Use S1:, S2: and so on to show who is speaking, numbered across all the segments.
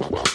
S1: Wow.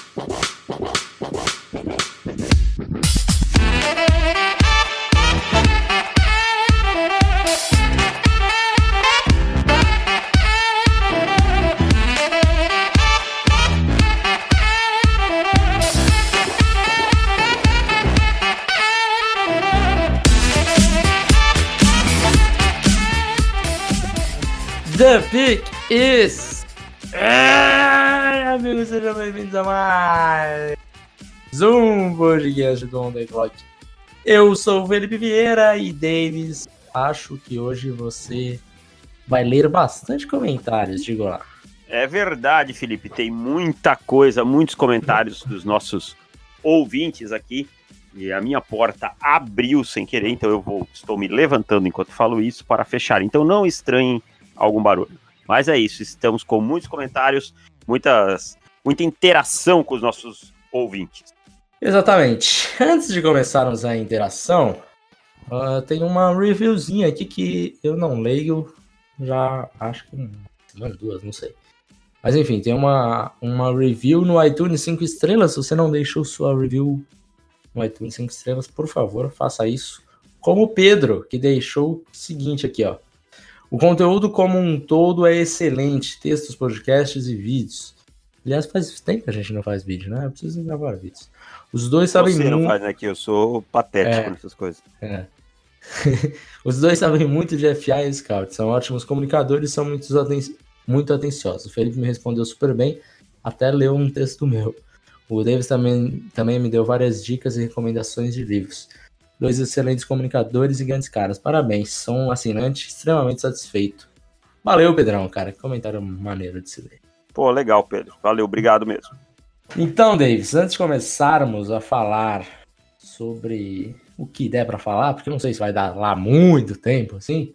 S1: Do On The Clock. Eu sou o Felipe Vieira e Davis. Acho que hoje você vai ler bastante comentários, digo lá.
S2: É verdade, Felipe. Tem muita coisa, muitos comentários dos nossos ouvintes aqui. E a minha porta abriu sem querer, então eu vou, estou me levantando enquanto falo isso para fechar. Então não estranhem algum barulho. Mas é isso, estamos com muitos comentários, muitas, muita interação com os nossos ouvintes.
S1: Exatamente. Antes de começarmos a interação, uh, tem uma reviewzinha aqui que eu não leio já acho que umas duas, não sei. Mas enfim, tem uma, uma review no iTunes 5 estrelas. Se você não deixou sua review no iTunes 5 estrelas, por favor, faça isso. Como o Pedro, que deixou o seguinte aqui, ó. O conteúdo como um todo é excelente, textos, podcasts e vídeos. Aliás, faz tempo que a gente não faz vídeo, né? Eu preciso gravar vídeos. Os dois sabem
S2: Você não
S1: muito.
S2: faz, né? Que eu sou patético
S1: É.
S2: nessas coisas.
S1: É. Os dois sabem muito de FA e Scout, são ótimos comunicadores e são muito, aten muito atenciosos. O Felipe me respondeu super bem, até leu um texto meu. O Davis também, também me deu várias dicas e recomendações de livros. Dois excelentes comunicadores e grandes caras. Parabéns, sou um assinante extremamente satisfeito. Valeu, Pedrão, cara. Que comentário maneiro de se ler.
S2: Pô, legal, Pedro. Valeu, obrigado mesmo.
S1: Então, Davis, antes de começarmos a falar sobre o que der pra falar, porque eu não sei se vai dar lá muito tempo, assim.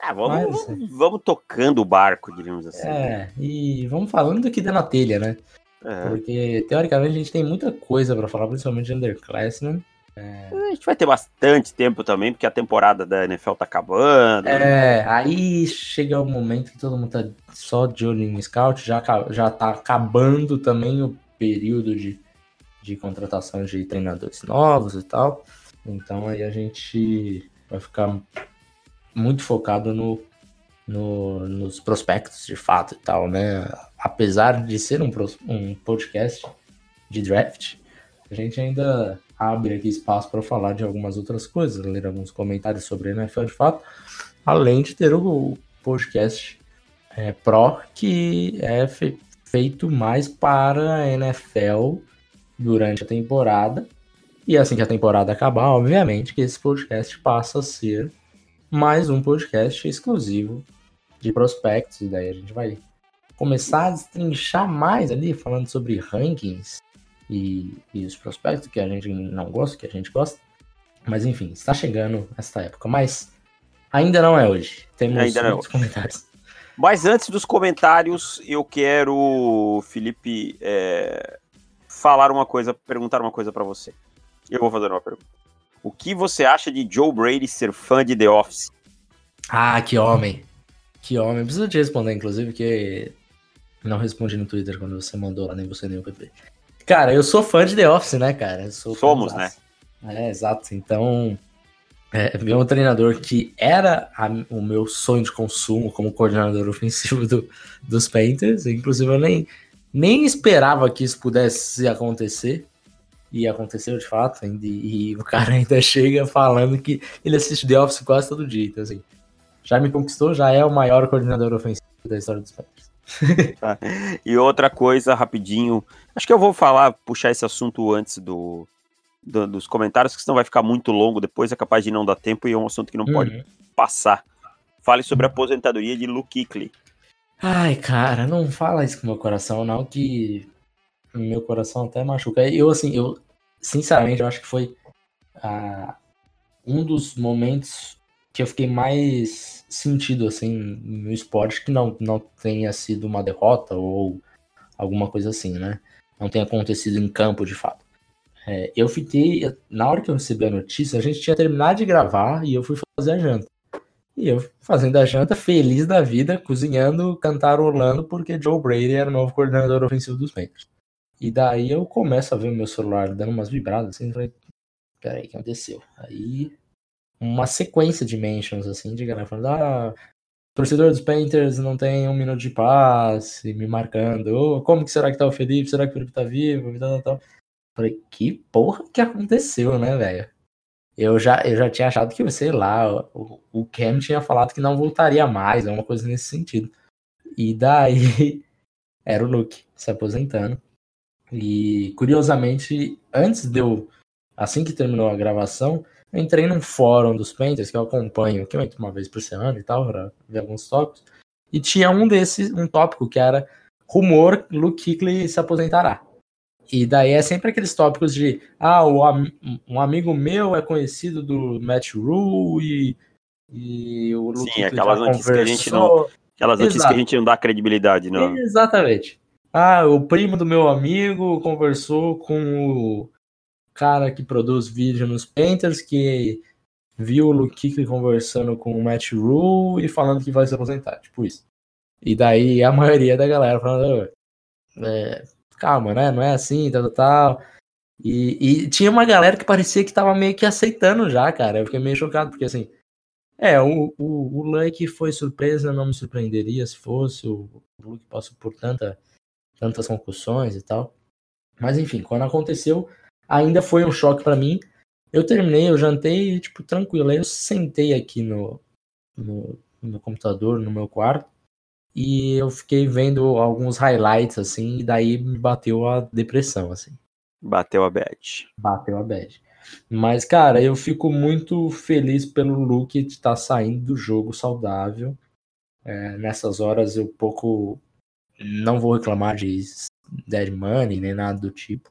S2: Ah, vamos,
S1: Mas-
S2: vamos, vamos tocando o barco, diríamos assim.
S1: É, e vamos falando do que der na telha, né?
S2: É.
S1: Porque, teoricamente, a gente tem muita coisa pra falar, principalmente de Underclassmen.
S2: A gente vai ter bastante tempo também, porque a temporada da NFL tá acabando.
S1: É, aí chega o momento que todo mundo tá só de olho em scout, já, já tá acabando também o período de, de contratação de treinadores novos e tal. Então aí a gente vai ficar muito focado no, no- nos prospectos de fato e tal, né? Apesar de ser um, um podcast de draft, a gente ainda abre aqui espaço para falar de algumas outras coisas, ler alguns comentários sobre a NFL de fato, além de ter o podcast é, Pro, que é fe- feito mais para a NFL durante a temporada. E assim que a temporada acabar, obviamente, que esse podcast passa a ser mais um podcast exclusivo de prospectos. E daí a gente vai começar a destrinchar mais ali, falando sobre rankings e, e os prospectos que a gente não gosta, que a gente gosta. Mas enfim, está chegando essa época. Mas ainda não é hoje. Temos
S2: Ainda não é
S1: muitos comentários.
S2: Mas antes dos comentários, eu quero, Felipe, é, falar uma coisa, perguntar uma coisa pra você. Eu vou fazer uma pergunta. O que você acha de Joe Brady ser fã de The Office?
S1: Ah, que homem. Que homem. Preciso te responder, inclusive, porque não respondi no Twitter quando você mandou lá, nem você nem o PP. Cara, eu sou fã de The Office, né, cara?
S2: Somos,
S1: fãzaço. É, exato. Então, é, ver um treinador que era a- o meu sonho de consumo como coordenador ofensivo do- dos Panthers, inclusive eu nem, nem esperava que isso pudesse acontecer, e aconteceu de fato, e, e o cara ainda chega falando que ele assiste The Office quase todo dia, então assim, já me conquistou, já é o maior coordenador ofensivo da história dos Panthers.
S2: E outra coisa, rapidinho, acho que eu vou falar, puxar esse assunto antes do, do- dos comentários, que senão vai ficar muito longo depois, é capaz de não dar tempo e é um assunto que não pode
S1: Uhum.
S2: passar. Fale sobre a aposentadoria de Luke Kuechly.
S1: Ai, cara, não fala isso com meu coração, não, que meu coração até machuca. Eu, assim, eu, sinceramente, eu acho que foi ah, um dos momentos que eu fiquei mais sentido, assim, no esporte, que não, não tenha sido uma derrota ou alguma coisa assim, né? Não tenha acontecido em campo, de fato. É, eu fiquei, na hora que eu recebi a notícia, a gente tinha terminado de gravar e eu fui fazer a janta. E eu fazendo a janta, feliz da vida, cozinhando, cantarolando, porque Joe Brady era o novo coordenador ofensivo dos Panthers. E daí eu começo a ver o meu celular dando umas vibradas assim, falei, peraí, o que aconteceu? Aí uma sequência de mentions assim, de galera falando, ah, torcedor dos Painters não tem um minuto de paz, me marcando, oh, como que será que tá o Felipe? Será que o Felipe tá vivo? E tal, tal. Falei, que porra que aconteceu, né, velho? Eu já, eu já tinha achado que, sei lá, o, o Cam tinha falado que não voltaria mais, uma coisa nesse sentido. E daí era o Luke se aposentando. E curiosamente, antes de eu, assim que terminou a gravação, eu entrei num fórum dos Painters que eu acompanho, que eu entro uma vez por semana e tal, pra ver alguns tópicos. E tinha um desses, um tópico que era rumor Luke Kuechly se aposentará. E daí é sempre aqueles tópicos de ah, o, um amigo meu é conhecido do Match Rule e,
S2: e o Luke Sim, aquelas notícias que a gente não. Aquelas notícias Exato. que a gente não dá credibilidade, não.
S1: Exatamente. Ah, o primo do meu amigo conversou com o cara que produz vídeo nos Painters que viu o Luke conversando com o Matt Rule e falando que vai se aposentar, tipo isso. E daí a maioria da galera falando, é, calma, né? Não é assim, tal, tal. E, e, tinha uma galera que parecia que tava meio que aceitando já, cara. Eu fiquei meio chocado, porque assim. É, o, o, o foi surpresa, não me surpreenderia se fosse. O, o Luke passou por tanta, tantas concussões e tal. Mas enfim, quando aconteceu, ainda foi um choque para mim. Eu terminei, eu jantei, tipo, tranquilo. Aí eu sentei aqui no, no, no computador, no meu quarto e eu fiquei vendo alguns highlights assim, e daí me bateu a depressão assim.
S2: Bateu a bad.
S1: Bateu a bad. Mas cara, eu fico muito feliz pelo Luke de estar tá saindo do jogo saudável. É, nessas horas eu pouco não vou reclamar de dead money nem nada do tipo.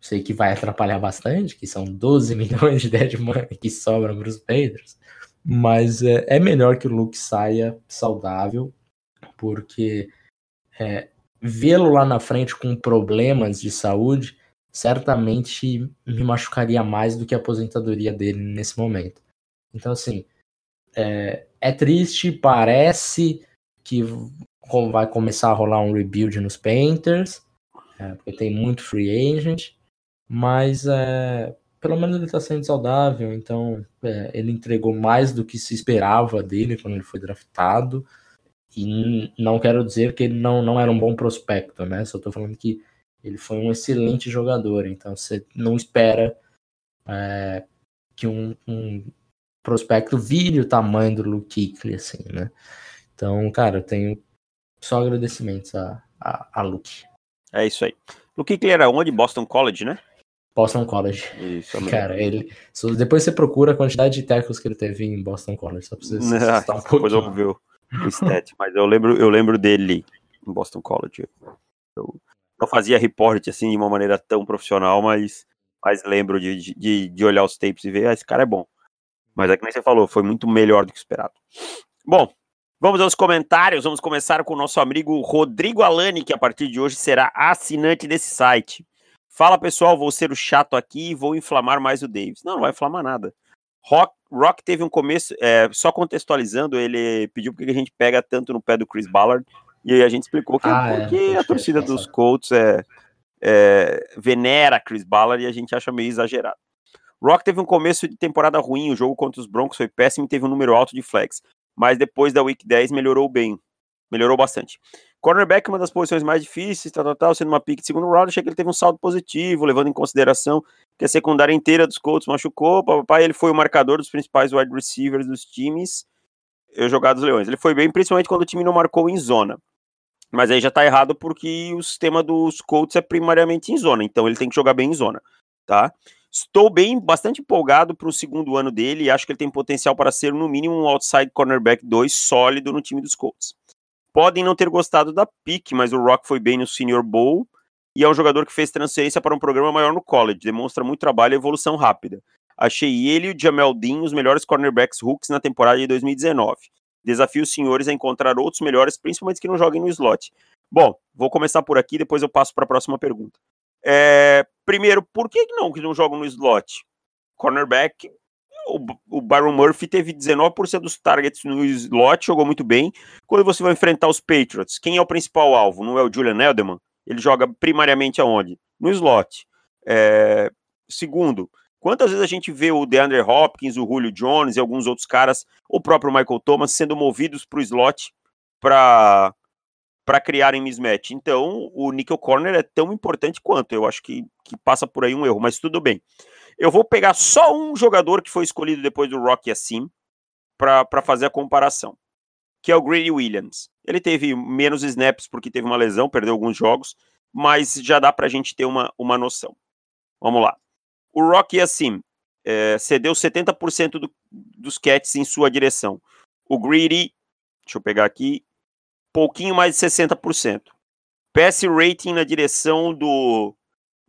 S1: Sei que vai atrapalhar bastante, que são 12 milhões de dead money que sobram para os Patriots. Mas é, é melhor que o Luke saia saudável porque é, vê-lo lá na frente com problemas de saúde certamente me machucaria mais do que a aposentadoria dele nesse momento. Então, assim, é, é triste, parece que vai começar a rolar um rebuild nos Painters, é, porque tem muito free agent, mas é, pelo menos ele está sendo saudável, então é, ele entregou mais do que se esperava dele quando ele foi draftado. E não quero dizer que ele não, não era um bom prospecto, né? Só estou falando que ele foi um excelente jogador. Então você não espera é, que um, um, prospecto vire o tamanho do Luke Kuechly, assim, né? Então, cara, eu tenho só agradecimentos a, a, a Luke.
S2: É isso aí. Luke Kuechly era onde? Boston College, né?
S1: Boston College. Isso, cara, ele. Depois você procura a quantidade de tackles que ele teve em Boston College, só pra você
S2: um Depois eu ver o stat, mas eu lembro, eu lembro dele em Boston College. Eu não fazia report assim de uma maneira tão profissional, mas, mas lembro de, de, de olhar os tapes e ver, ah, esse cara é bom. Mas é que nem você falou, foi muito melhor do que esperado. Bom, vamos aos comentários. Vamos começar com o nosso amigo Rodrigo Alani, que a partir de hoje será assinante desse site. Fala pessoal, vou ser o chato aqui e vou inflamar mais o Davis. Não, não vai inflamar nada. Rock, Rock teve um começo, é, só contextualizando, ele pediu porque a gente pega tanto no pé do Chris Ballard, e aí a gente explicou que ah, é, porque é, a torcida dos Colts é, é, venera Chris Ballard e a gente acha meio exagerado. Rock teve um começo de temporada ruim, o jogo contra os Broncos foi péssimo e teve um número alto de flex, mas depois da Week 10 melhorou bem, melhorou bastante. Cornerback, uma das posições mais difíceis, tal, tal, tal, sendo uma pick de segundo round, achei que ele teve um saldo positivo, levando em consideração que a secundária inteira dos Colts machucou, papai, ele foi o marcador dos principais wide receivers dos times jogados Leões. Ele foi bem, principalmente quando o time não marcou em zona. Mas aí já tá errado porque o sistema dos Colts é primariamente em zona, então ele tem que jogar bem em zona, tá? Estou bem, bastante empolgado para o segundo ano dele e acho que ele tem potencial para ser, no mínimo, um outside cornerback 2 sólido no time dos Colts podem não ter gostado da pique, mas o Rock foi bem no Senior Bowl e é um jogador que fez transferência para um programa maior no college, demonstra muito trabalho e evolução rápida. Achei ele e o Jamel Dean os melhores cornerbacks hooks na temporada de 2019. Desafio os senhores a encontrar outros melhores, principalmente que não joguem no slot. Bom, vou começar por aqui, depois eu passo para a próxima pergunta. É, primeiro, por que não que não jogam no slot? Cornerback o, o Byron Murphy teve 19% dos targets no slot, jogou muito bem. Quando você vai enfrentar os Patriots, quem é o principal alvo? Não é o Julian Edelman? Ele joga primariamente aonde? no slot. É, segundo, quantas vezes a gente vê o DeAndre Hopkins, o Julio Jones e alguns outros caras, o próprio Michael Thomas, sendo movidos para o slot para para criarem mismatch. Então, o nickel corner é tão importante quanto. Eu acho que, que passa por aí um erro, mas tudo bem. Eu vou pegar só um jogador que foi escolhido depois do Rocky assim para fazer a comparação, que é o Grady Williams. Ele teve menos snaps porque teve uma lesão, perdeu alguns jogos, mas já dá para a gente ter uma, uma noção. Vamos lá. O Rocky assim é, cedeu 70% do, dos catches em sua direção. O Greedy, deixa eu pegar aqui, pouquinho mais de 60%. Pass rating na direção do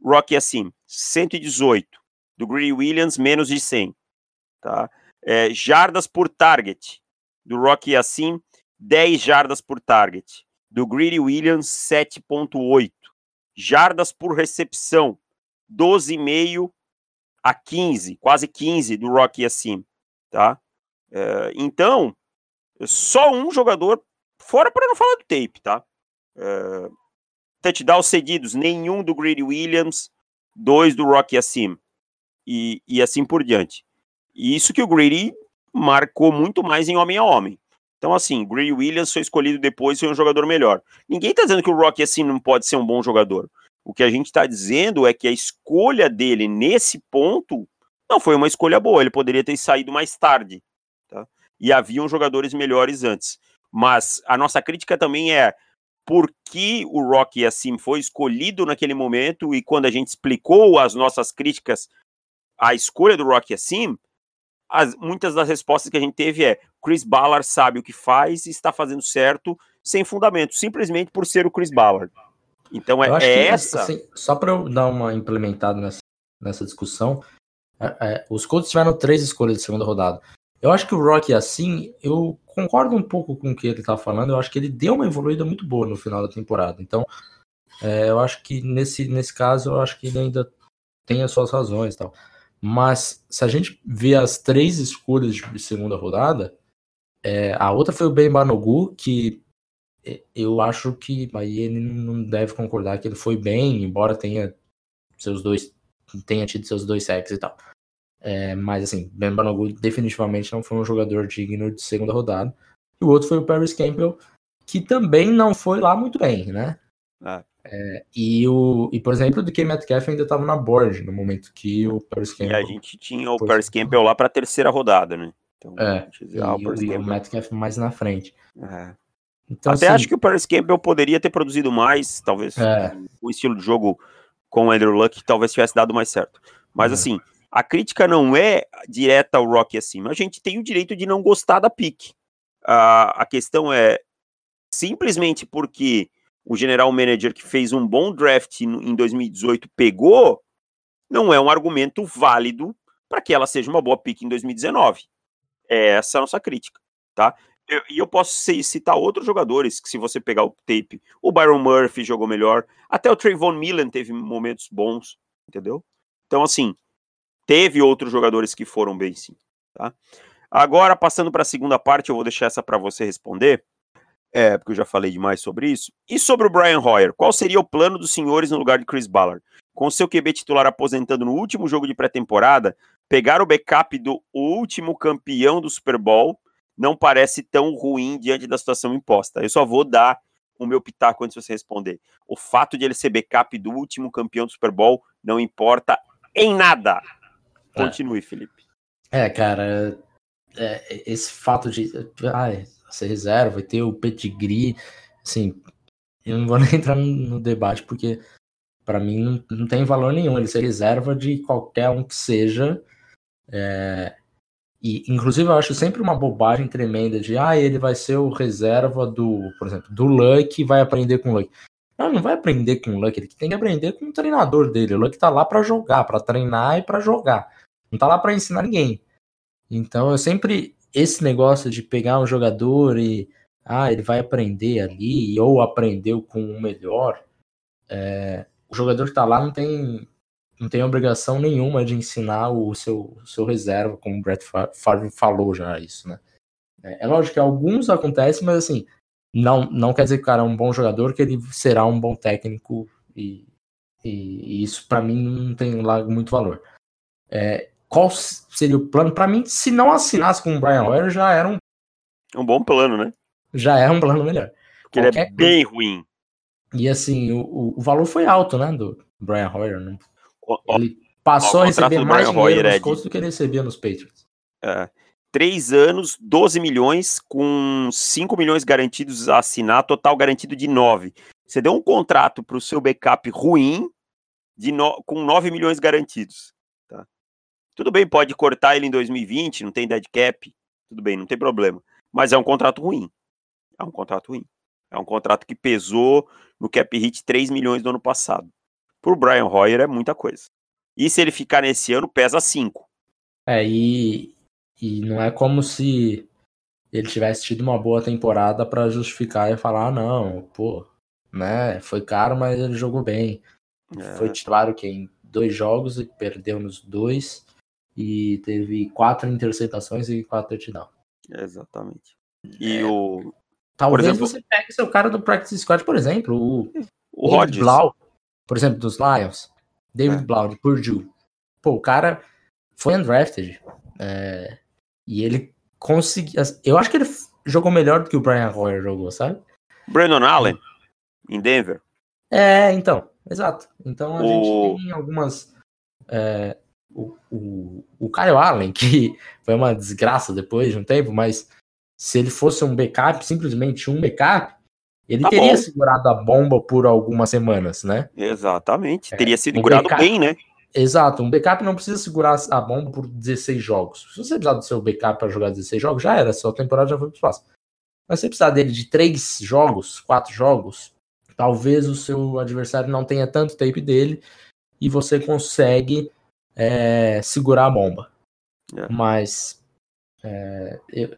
S2: Rocky assim, 118. Do Greedy Williams, menos de 100. Tá? É, jardas por target. Do Rocky assim, 10 jardas por target. Do Greedy Williams, 7.8. Jardas por recepção, 12,5 a 15, quase 15 do Rocky assim, tá? É, então, só um jogador, fora para não falar do tape, tá? É, touchdowns cedidos, nenhum do Greedy Williams, dois do Rocky assim, e, e assim por diante. E isso que o Greedy marcou muito mais em homem a homem. Então, assim, Gray Williams foi escolhido depois foi um jogador melhor. Ninguém está dizendo que o Rocky assim não pode ser um bom jogador. O que a gente está dizendo é que a escolha dele nesse ponto não foi uma escolha boa. Ele poderia ter saído mais tarde. Tá? E haviam jogadores melhores antes. Mas a nossa crítica também é por que o Rocky assim foi escolhido naquele momento e quando a gente explicou as nossas críticas à escolha do Rocky assim, as, muitas das respostas que a gente teve é Chris Ballard sabe o que faz e está fazendo certo sem fundamento, simplesmente por ser o Chris Ballard. Então é, é essa. Assim,
S1: só para eu dar uma implementada nessa, nessa discussão, é, é, os Colts tiveram três escolhas de segunda rodada. Eu acho que o Rock, assim, eu concordo um pouco com o que ele está falando. Eu acho que ele deu uma evoluída muito boa no final da temporada. Então, é, eu acho que nesse, nesse caso, eu acho que ele ainda tem as suas razões e tal. Mas se a gente vê as três escolhas de segunda rodada, é, a outra foi o Ben Banogu, que eu acho que aí ele não deve concordar que ele foi bem, embora tenha seus dois tenha tido seus dois sacks e tal. É, mas assim, Ben Banogu definitivamente não foi um jogador digno de segunda rodada. E o outro foi o Paris Campbell, que também não foi lá muito bem, né? Ah. É, e, o, e, por exemplo, o DK Metcalf ainda estava na board no momento que o Paris Campbell.
S2: E a gente tinha o Paris Campbell lá para a terceira rodada, né?
S1: Então, é, e, ah, o, e o Metcalf mais na frente.
S2: É. Então, Até assim, acho que o Paris Campbell poderia ter produzido mais, talvez é. o estilo de jogo com o Andrew Luck talvez tivesse dado mais certo. Mas é. assim, a crítica não é direta ao Rock assim, a gente tem o direito de não gostar da pique. A, a questão é simplesmente porque o general manager que fez um bom draft em 2018 pegou, não é um argumento válido para que ela seja uma boa pick em 2019. É essa a nossa crítica, tá? E eu, posso citar outros jogadores que, se você pegar o tape, o Byron Murphy jogou melhor, até o Trayvon Millen teve momentos bons, entendeu? Então, assim, teve outros jogadores que foram bem sim, tá? Agora, passando para a segunda parte, eu vou deixar essa para você responder. É, porque eu já falei demais sobre isso. E sobre o Brian Hoyer, qual seria o plano dos senhores no lugar de Chris Ballard? Com seu QB titular aposentando no último jogo de pré-temporada, pegar o backup do último campeão do Super Bowl não parece tão ruim diante da situação imposta. Eu só vou dar o meu pitaco antes de você responder. O fato de ele ser backup do último campeão do Super Bowl não importa em nada. É. Continue, é. Felipe.
S1: É, cara, é, esse fato de. Ai, ser reserva, e ter o pedigree, assim, eu não vou nem entrar no debate porque para mim não, não, tem valor nenhum ele ser reserva de qualquer um que seja. É, e inclusive eu acho sempre uma bobagem tremenda de ah, ele vai ser o reserva do, por exemplo, do Luck e vai aprender com o Luck. Não, não vai aprender com o Luck, ele tem que aprender com o treinador dele. O Luck tá lá para jogar, para treinar e para jogar. Não tá lá para ensinar ninguém. Então eu sempre esse negócio de pegar um jogador e ah, ele vai aprender ali, ou aprendeu com o melhor, é, o jogador que está lá não tem, não tem obrigação nenhuma de ensinar o seu, seu reserva, como o Brett Favre falou já isso, né? É, é lógico que alguns acontecem, mas assim, não, não quer dizer que o cara é um bom jogador, que ele será um bom técnico e E, e isso para mim não tem lá muito valor. É, qual seria o plano? Para mim, se não assinasse com o Brian Hoyer, já era um.
S2: Um bom plano, né?
S1: Já é um plano melhor.
S2: Porque ele é bem ruim.
S1: E assim, o, o valor foi alto, né? Do Brian Hoyer. Né? Ele passou a receber mais dinheiro Hoyer nos é Colts do que ele recebia nos Patriots.
S2: É. Três anos, 12 milhões, com 5 milhões garantidos a assinar, total garantido de 9. Você deu um contrato para o seu backup ruim de no, com 9 milhões garantidos. Tudo bem, pode cortar ele em 2020, não tem dead cap, tudo bem, não tem problema. Mas é um contrato ruim. É um contrato ruim. É um contrato que pesou no cap hit 3 milhões do ano passado. Por Brian Hoyer é muita coisa. E se ele ficar nesse ano, pesa 5.
S1: É, e, e não é como se ele tivesse tido uma boa temporada para justificar e falar, ah, não, pô, né? Foi caro, mas ele jogou bem. É. Foi titular que em dois jogos e perdeu nos dois e teve quatro interceptações e quatro touchdowns.
S2: Exatamente. E é. o
S1: talvez exemplo, você pegue seu cara do practice squad, por exemplo, o, o David Blau, por exemplo, dos Lions, David é. Blau de Purdue. Pô, o cara foi undrafted é, e ele conseguiu. Eu acho que ele jogou melhor do que o Brian Hoyer jogou, sabe?
S2: Brandon Allen em Denver.
S1: É, então, exato. Então a o... gente tem algumas. É, o, o, o Kyle Allen, que foi uma desgraça depois de um tempo, mas se ele fosse um backup, simplesmente um backup, ele tá teria bom. segurado a bomba por algumas semanas, né?
S2: Exatamente. É, teria segurado um bem, né?
S1: Exato. Um backup não precisa segurar a bomba por 16 jogos. Se você precisar do seu backup para jogar 16 jogos, já era. Sua temporada já foi pro espaço. Mas se você precisar dele de 3 jogos, 4 jogos, Talvez o seu adversário não tenha tanto tape dele e você consegue é, segurar a bomba. É. Mas, é, eu,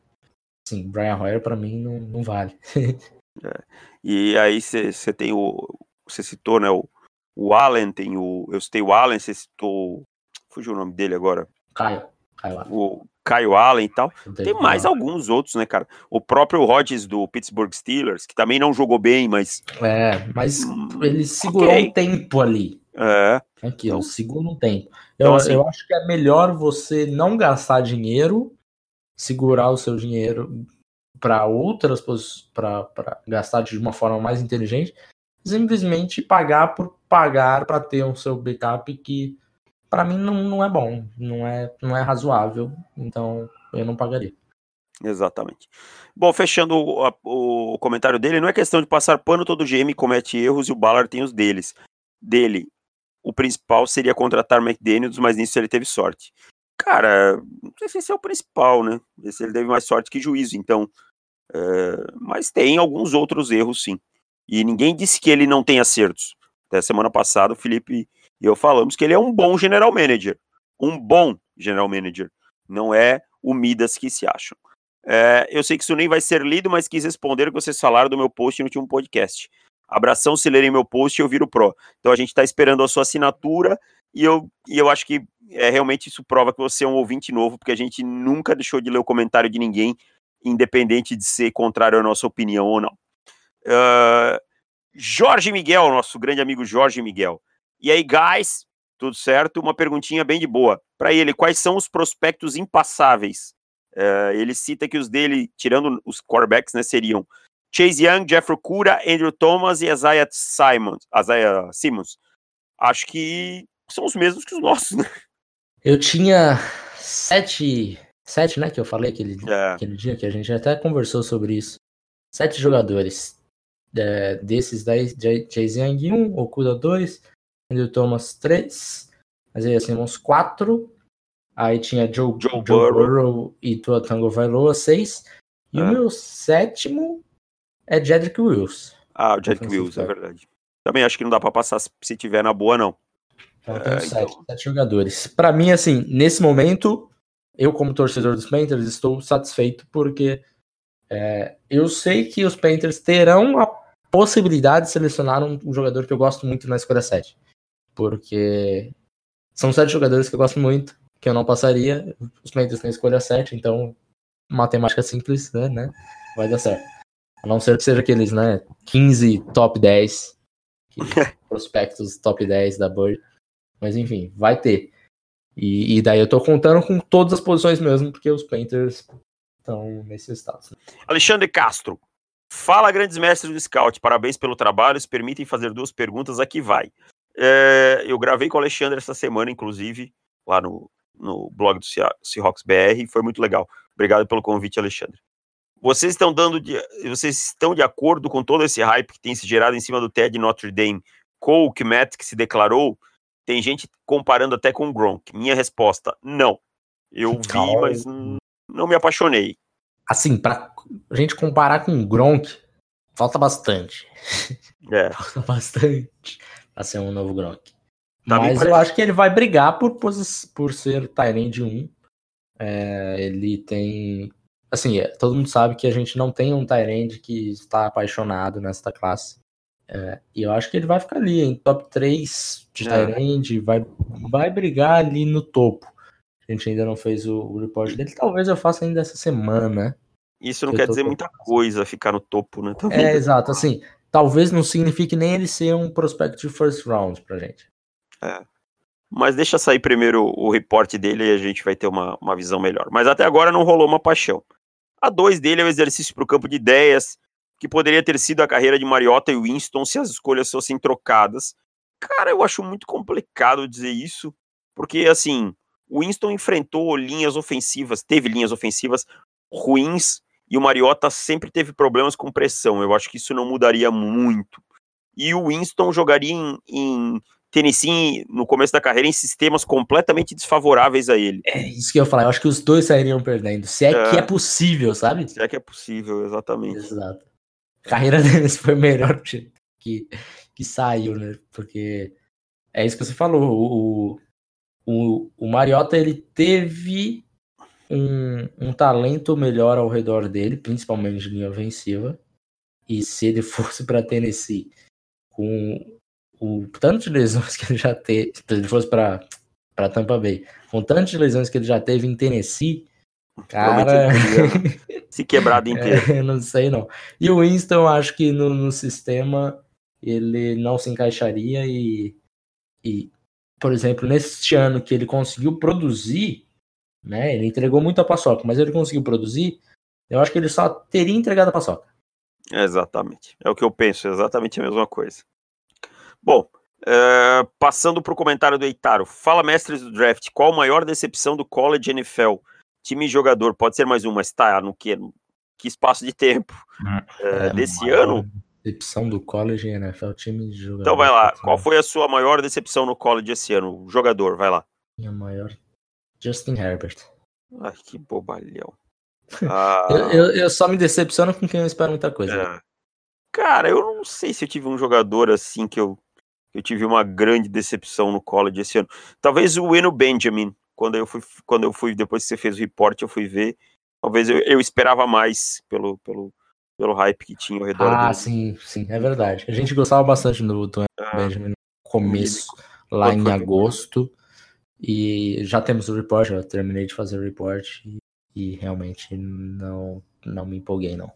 S1: sim, Brian Hoyer para mim não, não vale.
S2: É. E aí você tem o. Você citou, né? O, o Allen, tem o. Eu citei o Allen, você citou. Fugiu o nome dele agora.
S1: Caio. Caio
S2: o Caio Allen e tal. Tem mais alguns outros, né, cara? O próprio Rodgers do Pittsburgh Steelers, que também não jogou bem, mas.
S1: É, mas hum, ele segurou okay. um tempo ali.
S2: É.
S1: Aqui, então, segura um tempo. Eu, então, assim, eu acho que é melhor você não gastar dinheiro, segurar o seu dinheiro para outras para gastar de uma forma mais inteligente, simplesmente pagar por pagar para ter o seu backup que para mim não, não é bom, não é, não é razoável, então eu não pagaria.
S2: Exatamente. Bom, fechando o, o, comentário dele, não é questão de passar pano, todo GM comete erros e o Ballard tem os deles. Dele, o principal seria contratar McDaniels, mas nisso ele teve sorte. Cara, não sei se esse é o principal, né? Esse ele teve mais sorte que juízo, então. É, mas tem alguns outros erros, sim. E ninguém disse que ele não tem acertos. Até semana passada o Felipe e eu falamos que ele é um bom general manager. Um bom general manager. Não é o Midas que se acham. É, eu sei que isso nem vai ser lido, mas quis responder o que vocês falaram do meu post no último podcast. Abração, se lerem meu post, eu viro pro. Então a gente está esperando a sua assinatura e eu, e eu acho que é, realmente isso prova que você é um ouvinte novo, porque a gente nunca deixou de ler o comentário de ninguém, independente de ser contrário à nossa opinião ou não. Uh, Jorge Miguel, nosso grande amigo Jorge Miguel. E aí, guys, tudo certo? Uma perguntinha bem de boa. Para ele, quais são os prospectos impassáveis? Uh, ele cita que os dele, tirando os quarterbacks, né, seriam Chase Young, Jeff Okura, Andrew Thomas e Isaiah Simons. Isaiah Simmons. Acho que são os mesmos que os nossos, né?
S1: Eu tinha sete, sete, né, que eu falei aquele, é. aquele dia, que a gente até conversou sobre isso. Sete jogadores. É, desses daí, Chase Young 1, Okuda 2, Andrew Thomas 3, Isaiah Simmons 4, aí tinha Joe, Joe, Joe Burrow. Burrow e Tua Tango Vailoa 6, e é. o meu sétimo é Jedrick Wills.
S2: Ah, o Jedrick Wills, é verdade. Também acho que não dá pra passar se tiver na boa, não.
S1: Então, tem é, sete, então... sete jogadores. Para mim, assim, nesse momento, eu como torcedor dos Panthers estou satisfeito porque é, eu sei que os Panthers terão a possibilidade de selecionar um, um, jogador que eu gosto muito na escolha 7 porque são sete jogadores que eu gosto muito, que eu não passaria. Os Panthers têm escolha 7, então matemática simples, né, né? Vai dar certo. A não ser que seja aqueles, né, 15 top 10. Que prospectos top 10 da Bird. Mas enfim, vai ter. E, e, daí eu tô contando com todas as posições mesmo, porque os Panthers estão nesse status. Né?
S2: Alexandre Castro. Fala, grandes mestres do Scout. Parabéns pelo trabalho. Se permitem fazer duas perguntas, aqui vai. É, eu gravei com o Alexandre essa semana, inclusive, lá no, no blog do Seahawks BR, e foi muito legal. Obrigado pelo convite, Alexandre. Vocês estão dando de, vocês estão de acordo com todo esse hype que tem se gerado em cima do Ted Notre Dame, Cole Matt que se declarou? Tem gente comparando até com o Gronk. Minha resposta: não. Eu vi, Calma. mas não me apaixonei.
S1: Assim, para a gente comparar com o Gronk, falta bastante.
S2: É.
S1: falta bastante pra ser um novo Gronk. Tá mas eu acho que ele vai brigar por, por ser Tyrande 1. É, ele tem assim, é, todo mundo sabe que a gente não tem um Tyrande que está apaixonado nesta classe. É, e eu acho que ele vai ficar ali em top 3 de é. Tyrande, vai, vai brigar ali no topo. A gente ainda não fez o, o report dele, talvez eu faça ainda essa semana.
S2: Isso não quer dizer muita coisa ficar no topo, né?
S1: Também. É, exato, assim, talvez não signifique nem ele ser um prospect de first round pra gente.
S2: É. Mas deixa sair primeiro o report dele e a gente vai ter uma, uma visão melhor. Mas até agora não rolou uma paixão. A 2 dele é o exercício para o campo de ideias, que poderia ter sido a carreira de Mariota e Winston se as escolhas fossem trocadas. Cara, eu acho muito complicado dizer isso, porque assim, o Winston enfrentou linhas ofensivas, teve linhas ofensivas ruins e o Mariota sempre teve problemas com pressão. Eu acho que isso não mudaria muito. E o Winston jogaria em, em Tennessee, no começo da carreira, em sistemas completamente desfavoráveis a ele.
S1: É isso que eu ia falar. Eu acho que os dois sairiam perdendo. Se é, é, que é possível, sabe?
S2: Se é que é possível, exatamente.
S1: Exato. A carreira deles foi melhor que, que saiu, né? Porque é isso que você falou. O, o, o Mariota, ele teve um, um talento melhor ao redor dele, principalmente de linha ofensiva. E se ele fosse para Tennessee com o tanto de lesões que ele já teve, se ele fosse para para Tampa Bay, com tantas lesões que ele já teve em Tennessee, cara,
S2: se quebrado inteiro.
S1: É, não sei não. E o Winston, acho que no, no sistema ele não se encaixaria e, e, por exemplo, neste ano que ele conseguiu produzir, né? Ele entregou muito a paçoca, mas ele conseguiu produzir. Eu acho que ele só teria entregado a paçoca.
S2: Exatamente. É o que eu penso, exatamente a mesma coisa. Bom, uh, passando para o comentário do Eitaro. Fala, mestres do draft, qual a maior decepção do college NFL? Time e jogador, pode ser mais um, mas tá no que? Que espaço de tempo? Uh, desse ano?
S1: Decepção do college NFL, time e jogador.
S2: Então vai lá, qual foi a sua maior decepção no college esse ano? Jogador, vai lá.
S1: Minha maior. Justin Herbert.
S2: Ai, que bobalhão.
S1: Ah... eu, eu, eu, só me decepciono com quem eu espero muita coisa. É.
S2: Cara, eu não sei se eu tive um jogador assim que eu eu tive uma grande decepção no college esse ano. Talvez o Eno Benjamin, quando eu fui, quando eu fui depois que você fez o report, eu fui ver. Talvez eu, eu esperava mais pelo, pelo, pelo hype que tinha ao redor.
S1: Ah, dele. sim, sim, é verdade. A gente gostava bastante do, do ah, Benjamin no começo, ele, lá em agosto. E já temos o report, já terminei de fazer o report e, e realmente não, não me empolguei, não.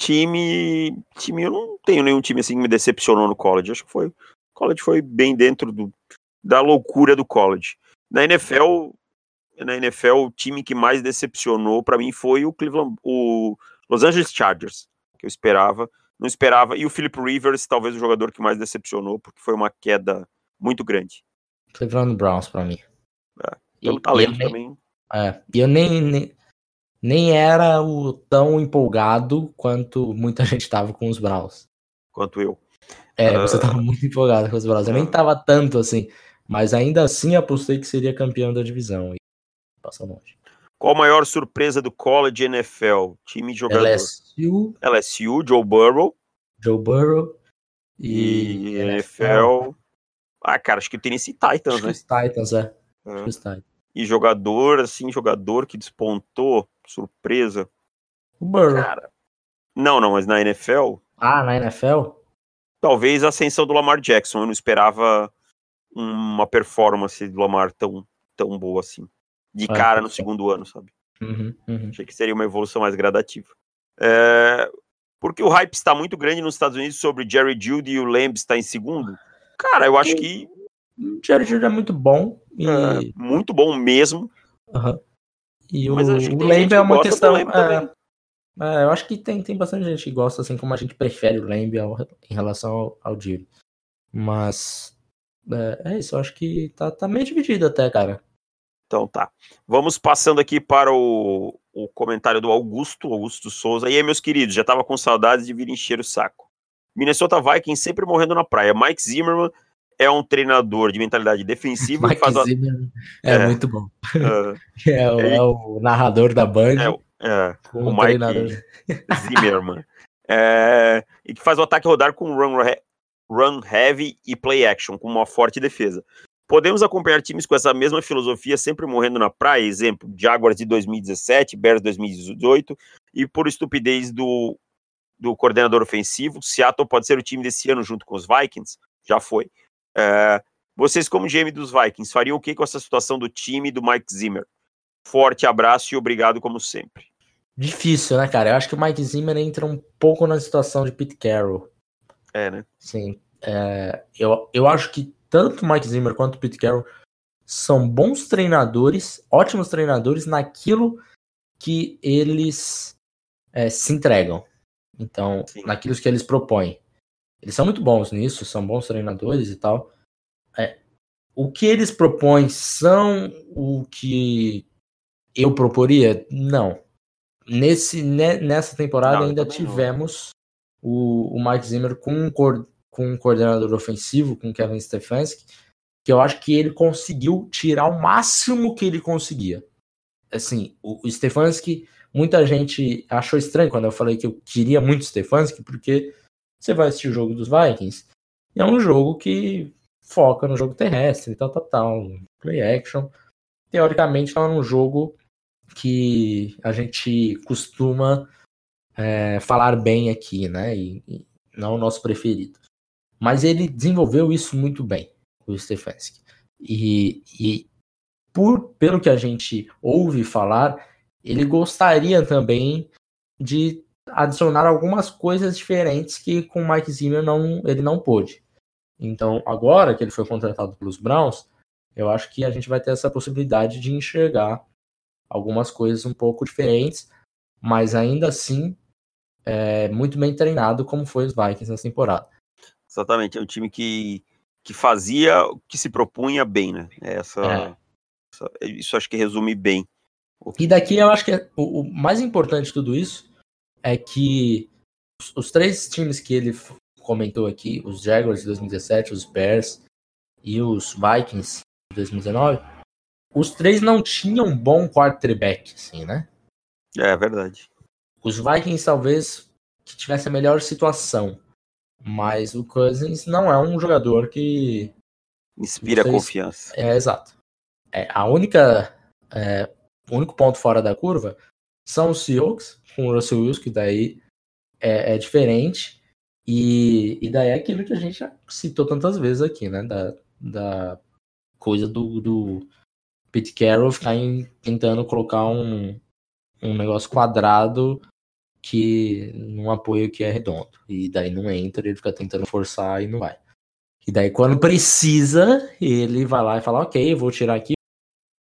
S2: Time, time, eu não tenho nenhum time assim que me decepcionou no college. Acho que foi college foi bem dentro do, da loucura do college. Na NFL, na NFL, o time que mais decepcionou para mim foi o Cleveland, o Los Angeles Chargers, que eu esperava, não esperava, e o Philip Rivers, talvez o jogador que mais decepcionou, porque foi uma queda muito grande.
S1: Cleveland Browns para mim.
S2: É, pelo e, talento e também.
S1: É, e eu nem, nem, nem era o tão empolgado quanto muita gente estava com os Browns.
S2: Quanto eu.
S1: É, você tava muito empolgado com os Bravos. Eu nem tava tanto assim, mas ainda assim apostei que seria campeão da divisão. E passa longe.
S2: Qual a maior surpresa do college NFL? Time de jogador.
S1: LSU.
S2: LSU, Joe Burrow.
S1: Joe Burrow.
S2: E, e NFL. Ah, cara, acho que o Tennessee Titans, acho né?
S1: Os Titans, é. é. Os Titans.
S2: E jogador, assim, jogador que despontou, surpresa.
S1: O Burrow. Cara,
S2: não, não, mas na NFL.
S1: Ah, na NFL?
S2: Talvez a ascensão do Lamar Jackson. Eu não esperava uma performance do Lamar tão, tão boa assim. De ah, cara no segundo ano, sabe?
S1: Uhum, uhum.
S2: Achei que seria uma evolução mais gradativa. É, porque o hype está muito grande nos Estados Unidos sobre Jerry Judy e o Lamb está em segundo. Cara, eu acho que.
S1: O Jerry Judy é muito bom. E... É,
S2: muito bom mesmo.
S1: Uhum. E Mas o, o Lamb é uma questão. É, é, eu acho que tem, tem bastante gente que gosta, assim como a gente prefere o Lamb em relação ao, ao Mas é, é, isso, eu acho que tá, tá meio dividido até, cara.
S2: Então tá. Vamos passando aqui para o, o comentário do Augusto, Augusto Souza. E aí, meus queridos, já tava com saudades de vir encher o saco. Minnesota Vikings sempre morrendo na praia. Mike Zimmerman é um treinador de mentalidade defensiva.
S1: Mike faz Zimmerman é, é, muito bom. Uh, é, o, é, é, o, narrador da Band.
S2: É, é o Mike treinador. Zimmerman. É, e que faz o ataque rodar com run, run heavy e play action, com uma forte defesa. Podemos acompanhar times com essa mesma filosofia sempre morrendo na praia, exemplo, Jaguars de 2017, Bears 2018, e por estupidez do, do coordenador ofensivo, Seattle pode ser o time desse ano junto com os Vikings? Já foi. É, vocês, como GM dos Vikings, fariam o que com essa situação do time do Mike Zimmer? Forte abraço e obrigado como sempre.
S1: Difícil, né, cara? Eu acho que o Mike Zimmer entra um pouco na situação de Pete Carroll.
S2: É, né?
S1: Sim. É, eu, eu acho que tanto o Mike Zimmer quanto o Pete Carroll são bons treinadores, ótimos treinadores naquilo que eles é, se entregam. Então, Sim. naquilo que eles propõem. Eles são muito bons nisso, são bons treinadores e tal. É, o que eles propõem são o que eu proporia? Não. Nesse, nessa temporada não, ainda tivemos o, o Mike Zimmer com um, com um coordenador ofensivo, com Kevin Stefanski, que eu acho que ele conseguiu tirar o máximo que ele conseguia. Assim, o, o Stefanski, muita gente achou estranho quando eu falei que eu queria muito Stefanski, porque você vai assistir o jogo dos Vikings, e é um jogo que foca no jogo terrestre tal, tal, tal, play action. Teoricamente, é um jogo que a gente costuma é, falar bem aqui, né? E, e não o nosso preferido. Mas ele desenvolveu isso muito bem, o Stefanski. E, e por, pelo que a gente ouve falar, ele gostaria também de adicionar algumas coisas diferentes que com o Mike Zimmer não, ele não pôde. Então, agora que ele foi contratado pelos Browns, eu acho que a gente vai ter essa possibilidade de enxergar algumas coisas um pouco diferentes, mas ainda assim é, muito bem treinado, como foi os Vikings nessa temporada.
S2: Exatamente, é um time que, que fazia o que se propunha bem, né? Essa, é. essa isso acho que resume bem.
S1: E daqui eu acho que é, o, o, mais importante de tudo isso é que os, os, três times que ele comentou aqui, os Jaguars de 2017, os Bears e os Vikings de 2019, os três não tinham um bom quarterback, assim, né?
S2: É verdade.
S1: Os Vikings talvez que tivesse a melhor situação. Mas o Cousins não é um jogador que.
S2: Inspira confiança.
S1: É, exato. É, a única. É, o único ponto fora da curva são os Seahawks, com o Russell Wilson, que daí é, é, diferente. E, e daí é aquilo que a gente já citou tantas vezes aqui, né? Da, da coisa do, do Pete Carroll ficar em, tentando colocar um, um negócio quadrado que num apoio que é redondo. E daí não entra, ele fica tentando forçar e não vai. E daí quando precisa, ele vai lá e fala, ok, vou tirar aqui.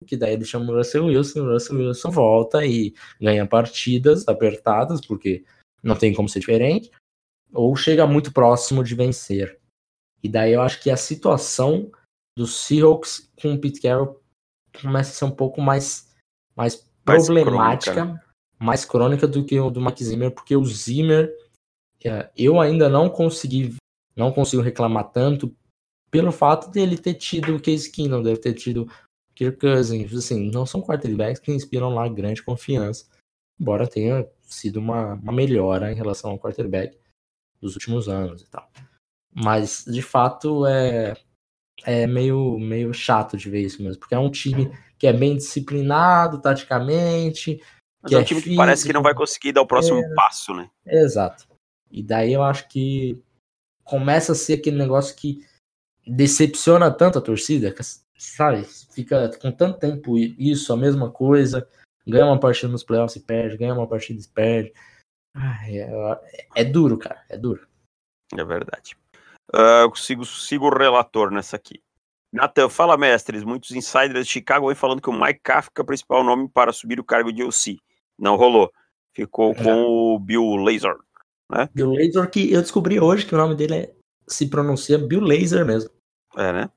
S1: Que daí ele chama o Russell Wilson, o Russell Wilson volta e ganha partidas apertadas, porque não tem como ser diferente, ou chega muito próximo de vencer. E daí eu acho que a situação dos Seahawks com o Pete Carroll começa a ser um pouco mais, mais, mais problemática, crônica mais crônica do que o do Max Zimmer, porque o Zimmer é, eu ainda não consegui, não consigo reclamar tanto pelo fato dele ter tido o Case Keenum, deve ter tido Kirk Cousins, assim, não são quarterbacks que inspiram lá grande confiança, embora tenha sido uma, uma melhora em relação ao quarterback dos últimos anos e tal. Mas, de fato, é, é meio, meio chato de ver isso mesmo, porque é um time que é bem disciplinado taticamente,
S2: mas é um time que parece que não vai conseguir dar o próximo é, passo, né?
S1: Exato. E daí eu acho que começa a ser aquele negócio que decepciona tanto a torcida, sabe? Fica com tanto tempo isso, a mesma coisa. Ganha uma partida nos playoffs e perde, ganha uma partida e perde. Ai, é, é, duro, cara, é duro.
S2: É verdade. Uh, eu sigo, sigo o relator nessa aqui. Nathan, fala mestres. Muitos insiders de Chicago vêm falando que o Mike Kafka é o principal nome para subir o cargo de OC. Não rolou. Ficou com é. o Bill Laser. Né?
S1: Bill Laser, que eu descobri hoje que o nome dele é, se pronuncia Bill Laser mesmo.
S2: É, né?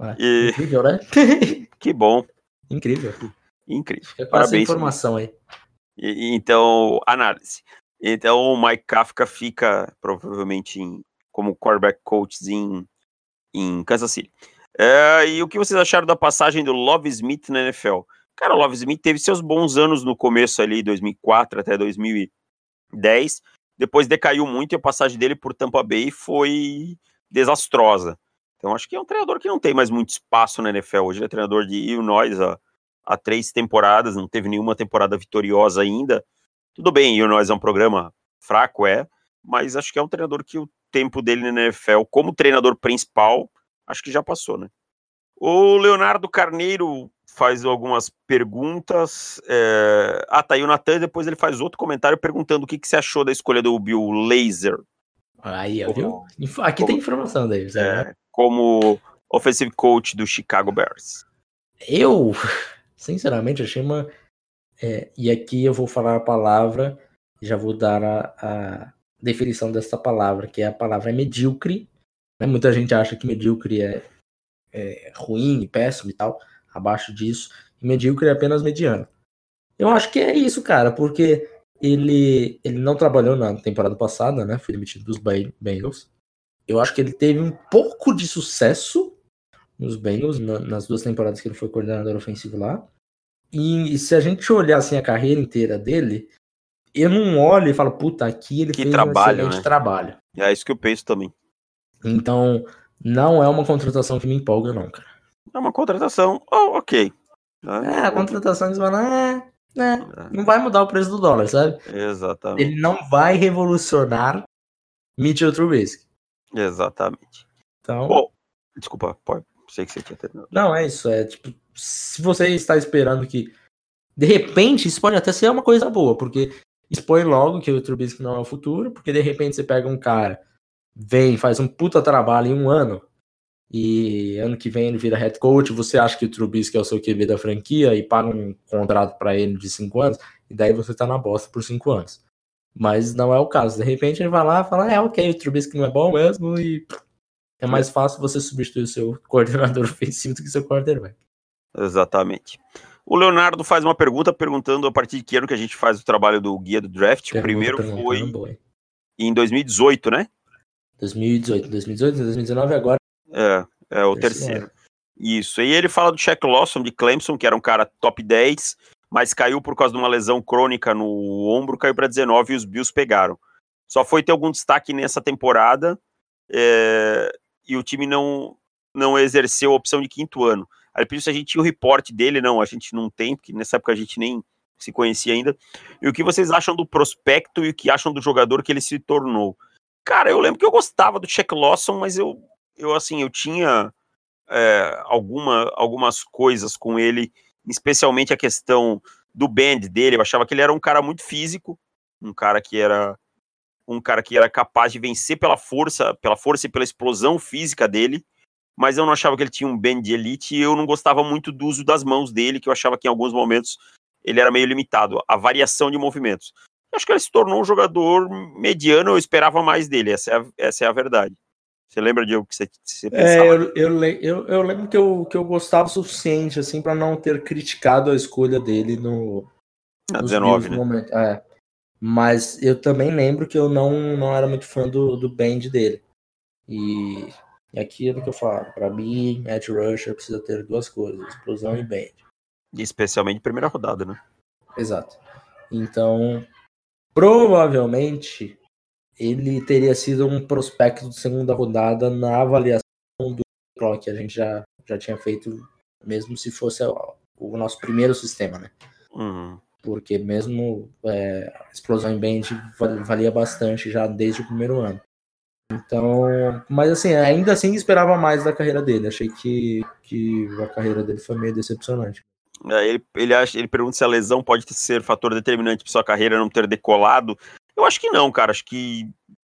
S1: É, e... Incrível, né?
S2: que bom.
S1: Incrível.
S2: Incrível.
S1: Com Parabéns. essa informação aí.
S2: E, então, análise. Então, o Mike Kafka fica provavelmente em, como quarterback coach em, em Kansas City. É, e o que vocês acharam da passagem do Love Smith na NFL? Cara, o Love Smith teve seus bons anos no começo ali, 2004 até 2010. Depois decaiu muito e a passagem dele por Tampa Bay foi desastrosa. Então acho que é um treinador que não tem mais muito espaço na NFL. Hoje ele é treinador de Illinois há, há três temporadas, não teve nenhuma temporada vitoriosa ainda. Tudo bem, Illinois é um programa fraco, é, mas acho que é um treinador que o tempo dele na NFL como treinador principal, acho que já passou, né? O Leonardo Carneiro faz algumas perguntas. É... Ah, tá aí o Natan, depois ele faz outro comentário perguntando o que, que você achou da escolha do Bill Laser.
S1: Aí, como... viu? Aqui como... tem informação daí.
S2: É, como offensive coach do Chicago Bears.
S1: Eu, sinceramente, achei uma. É, e aqui eu vou falar a palavra, já vou dar a, a definição dessa palavra, que é a palavra medíocre. Né? Muita gente acha que medíocre é, é ruim, péssimo e tal abaixo disso, e medíocre é apenas mediano. Eu acho que é isso, cara, porque ele, ele não trabalhou na temporada passada, né? Foi demitido dos Bengals. Eu acho que ele teve um pouco de sucesso nos Bengals, na, nas duas temporadas que ele foi coordenador ofensivo lá. E, e, se a gente olhar assim a carreira inteira dele, eu não olho e falo, puta, aqui ele
S2: que
S1: fez
S2: trabalho,
S1: um excelente
S2: né?
S1: trabalho.
S2: É isso que eu penso também.
S1: Então, não é uma contratação que me empolga, não, cara.
S2: É uma contratação, oh, ok.
S1: É, a contratação eles vão, é, é, não vai mudar o preço do dólar, sabe?
S2: Exatamente.
S1: Ele não vai revolucionar Mitchell Trubisky.
S2: Exatamente.
S1: Então.
S2: Bom, desculpa, pode. Sei que você tinha terminado.
S1: Não, é isso. É tipo, se você está esperando que. De repente, isso pode até ser uma coisa boa, porque expõe logo que o Trubisky não é o futuro, porque de repente você pega um cara, vem, faz um puta trabalho em um ano, e ano que vem ele vira head coach, você acha que o Trubisky é o seu QB da franquia e paga um contrato para ele de 5 anos, e daí você tá na bosta por 5 anos. Mas não é o caso. De repente ele vai lá e fala: é, ok, o Trubisky não é bom mesmo, e é mais fácil você substituir o seu coordenador ofensivo do que seu quarterback.
S2: Exatamente. O Leonardo faz uma pergunta perguntando a partir de que ano que a gente faz o trabalho do guia do draft. o primeiro foi em 2018, né?
S1: 2018, 2018, 2019 agora
S2: é, é o terceiro. Isso. E ele fala do Shaq Lawson de Clemson, que era um cara top 10, mas caiu por causa de uma lesão crônica no ombro, caiu para 19 e os Bills pegaram. Só foi ter algum destaque nessa temporada é, e o time não, não exerceu a opção de quinto ano. Aí por isso a gente tinha o reporte dele, não, a gente não tem, porque nessa época a gente nem se conhecia ainda. E o que vocês acham do prospecto e o que acham do jogador que ele se tornou? Cara, eu lembro que eu gostava do Shaq Lawson, mas eu eu assim, eu tinha é, alguma, algumas coisas com ele, especialmente a questão do band dele. Eu achava que ele era um cara muito físico, um cara que era um cara que era capaz de vencer pela força, pela força e pela explosão física dele, mas eu não achava que ele tinha um band de elite e eu não gostava muito do uso das mãos dele, que eu achava que em alguns momentos ele era meio limitado, a variação de movimentos. Eu acho que ele se tornou um jogador mediano, eu esperava mais dele, essa é a, essa é a verdade. Você lembra de o que você, você
S1: pensava? É, eu, eu, eu, eu, lembro que eu, que eu gostava o suficiente assim para não ter criticado a escolha dele no
S2: Na 19, né?
S1: Momento. É. Mas eu também lembro que eu não, não era muito fã do, do band dele. E, e aquilo que eu falo, para mim, Edge Rusher precisa ter duas coisas, explosão e band.
S2: Especialmente primeira rodada, né?
S1: Exato. Então, provavelmente ele teria sido um prospecto de segunda rodada na avaliação do clock que a gente já, já tinha feito, mesmo se fosse o, o nosso primeiro sistema, né?
S2: Uhum.
S1: Porque mesmo é, explosão em band valia bastante já desde o primeiro ano. Então, mas assim, ainda assim esperava mais da carreira dele. Achei que, que a carreira dele foi meio decepcionante.
S2: É, ele, ele, acha, ele pergunta se a lesão pode ser fator determinante para sua carreira não ter decolado. Eu acho que não, cara. Acho que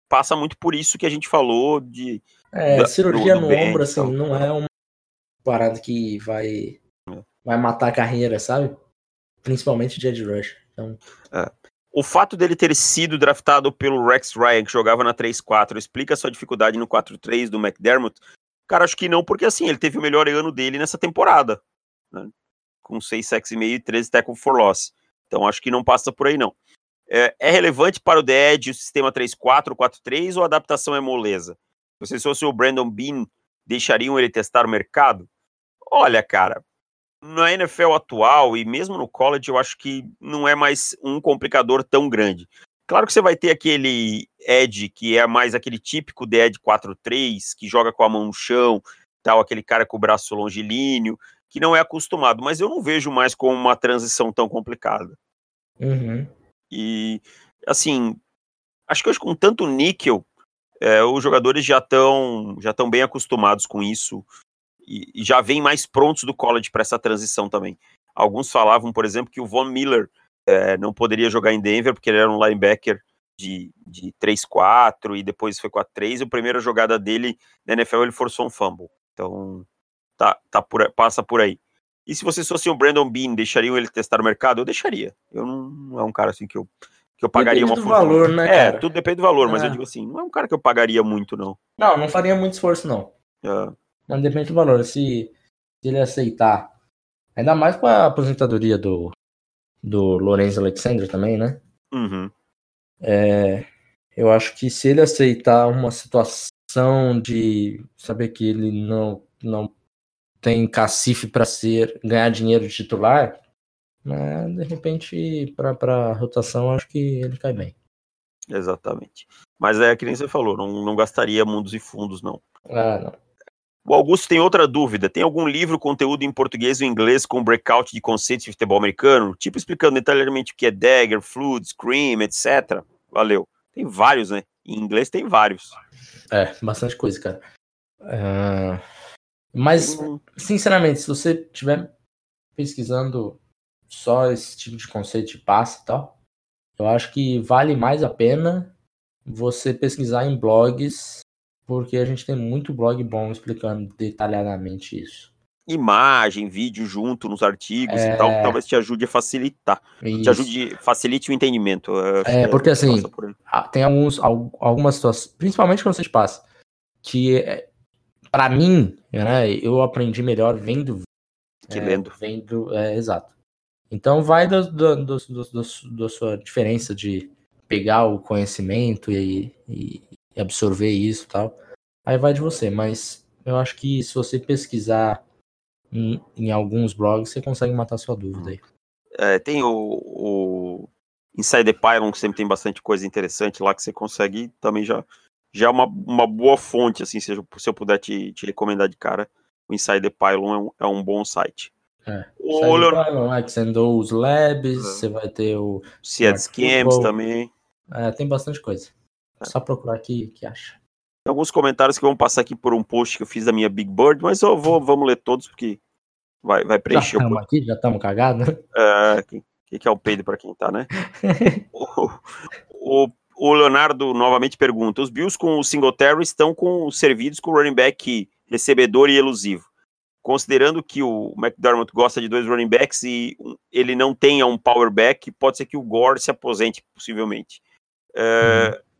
S2: passa muito por isso que a gente falou de
S1: É, cirurgia no, no, no ombro, assim, não é uma parada que vai, é. vai matar a carreira, sabe? Principalmente de Edge Rush. Então...
S2: É. O fato dele ter sido draftado pelo Rex Ryan, que jogava na 3-4, explica sua dificuldade no 4-3 do McDermott? Cara, acho que não, porque assim, ele teve o melhor ano dele nessa temporada. Né? Com 6 sacks e meio e 13 tackle for loss. Então acho que não passa por aí, não. É, é relevante para o DED o sistema 3-4, 4-3 ou a adaptação é moleza? Se fosse o Brandon Bean, deixariam ele testar o mercado? Olha, cara, na NFL atual e mesmo no college, eu acho que não é mais um complicador tão grande. Claro que você vai ter aquele Ed que é mais aquele típico de Ed 4-3, que joga com a mão no chão, tal, aquele cara com o braço longilíneo, que não é acostumado, mas eu não vejo mais como uma transição tão complicada.
S1: Uhum.
S2: E, assim, acho que hoje com tanto níquel, é, os jogadores já estão já tão bem acostumados com isso e, e já vêm mais prontos do college para essa transição também. Alguns falavam, por exemplo, que o Von Miller é, não poderia jogar em Denver porque ele era um linebacker de, de 3-4 e depois foi 4-3 e a primeira jogada dele na NFL ele forçou um fumble. Então, tá, tá por, passa por aí. E se vocês fossem o Brandon Bean, deixariam ele testar o mercado? Eu deixaria. Eu não, não é um cara assim que eu, que eu pagaria
S1: depende
S2: uma
S1: do valor, né,
S2: É, tudo depende do valor, mas é. eu digo assim, não é um cara que eu pagaria muito, não.
S1: Não, não faria muito esforço, não.
S2: É.
S1: Mas depende do valor. Se, se ele aceitar, ainda mais com a aposentadoria do, do Lorenzo Alexander também, né?
S2: Uhum.
S1: É, eu acho que se ele aceitar uma situação de saber que ele não, não tem cacife para ser ganhar dinheiro de titular, de repente para rotação acho que ele cai bem.
S2: Exatamente. Mas é que nem você falou, não, não gastaria mundos e fundos, não.
S1: Ah, não.
S2: O Augusto tem outra dúvida. Tem algum livro, conteúdo em português ou inglês com breakout de conceitos de futebol americano? Tipo explicando detalhadamente o que é dagger, flood, scream, etc. Valeu. Tem vários, né? Em inglês tem vários.
S1: É, bastante coisa, cara. Uh... Mas, hum. sinceramente, se você estiver pesquisando só esse tipo de conceito de passe e tal, eu acho que vale mais a pena você pesquisar em blogs porque a gente tem muito blog bom explicando detalhadamente isso.
S2: Imagem, vídeo junto nos artigos é... e tal, talvez te ajude a facilitar. Isso. Te ajude, facilite o entendimento.
S1: É, porque é, assim, por tem alguns, algumas situações, principalmente quando você passa, que é, para mim, né, eu aprendi melhor vendo.
S2: Que é, lendo.
S1: Vendo, é, exato. Então vai da sua diferença de pegar o conhecimento e, e, e absorver isso e tal. Aí vai de você, mas eu acho que se você pesquisar em, em alguns blogs, você consegue matar sua dúvida aí.
S2: É, tem o, o Inside the Pylon, que sempre tem bastante coisa interessante lá que você consegue também já já é uma, uma boa fonte, assim, se eu, se eu puder te, te recomendar de cara, o Inside the Pylon é um, é um bom site.
S1: É. O Leonardo... Pylon, é, que você andou os labs, é. você vai ter o...
S2: Seed Scams também.
S1: É, tem bastante coisa. É só procurar aqui que acha.
S2: Tem alguns comentários que vão passar aqui por um post que eu fiz da minha Big Bird, mas eu vou, vamos ler todos porque vai, vai preencher.
S1: Já estamos aqui, já estamos cagados.
S2: É, que, que é o peido para quem tá, né? o, o, o, Leonardo novamente pergunta: os Bills com o Singletary estão com servidos com o running back recebedor e elusivo. Considerando que o McDermott gosta de dois running backs e ele não tenha um power back, pode ser que o Gore se aposente, possivelmente. É, hum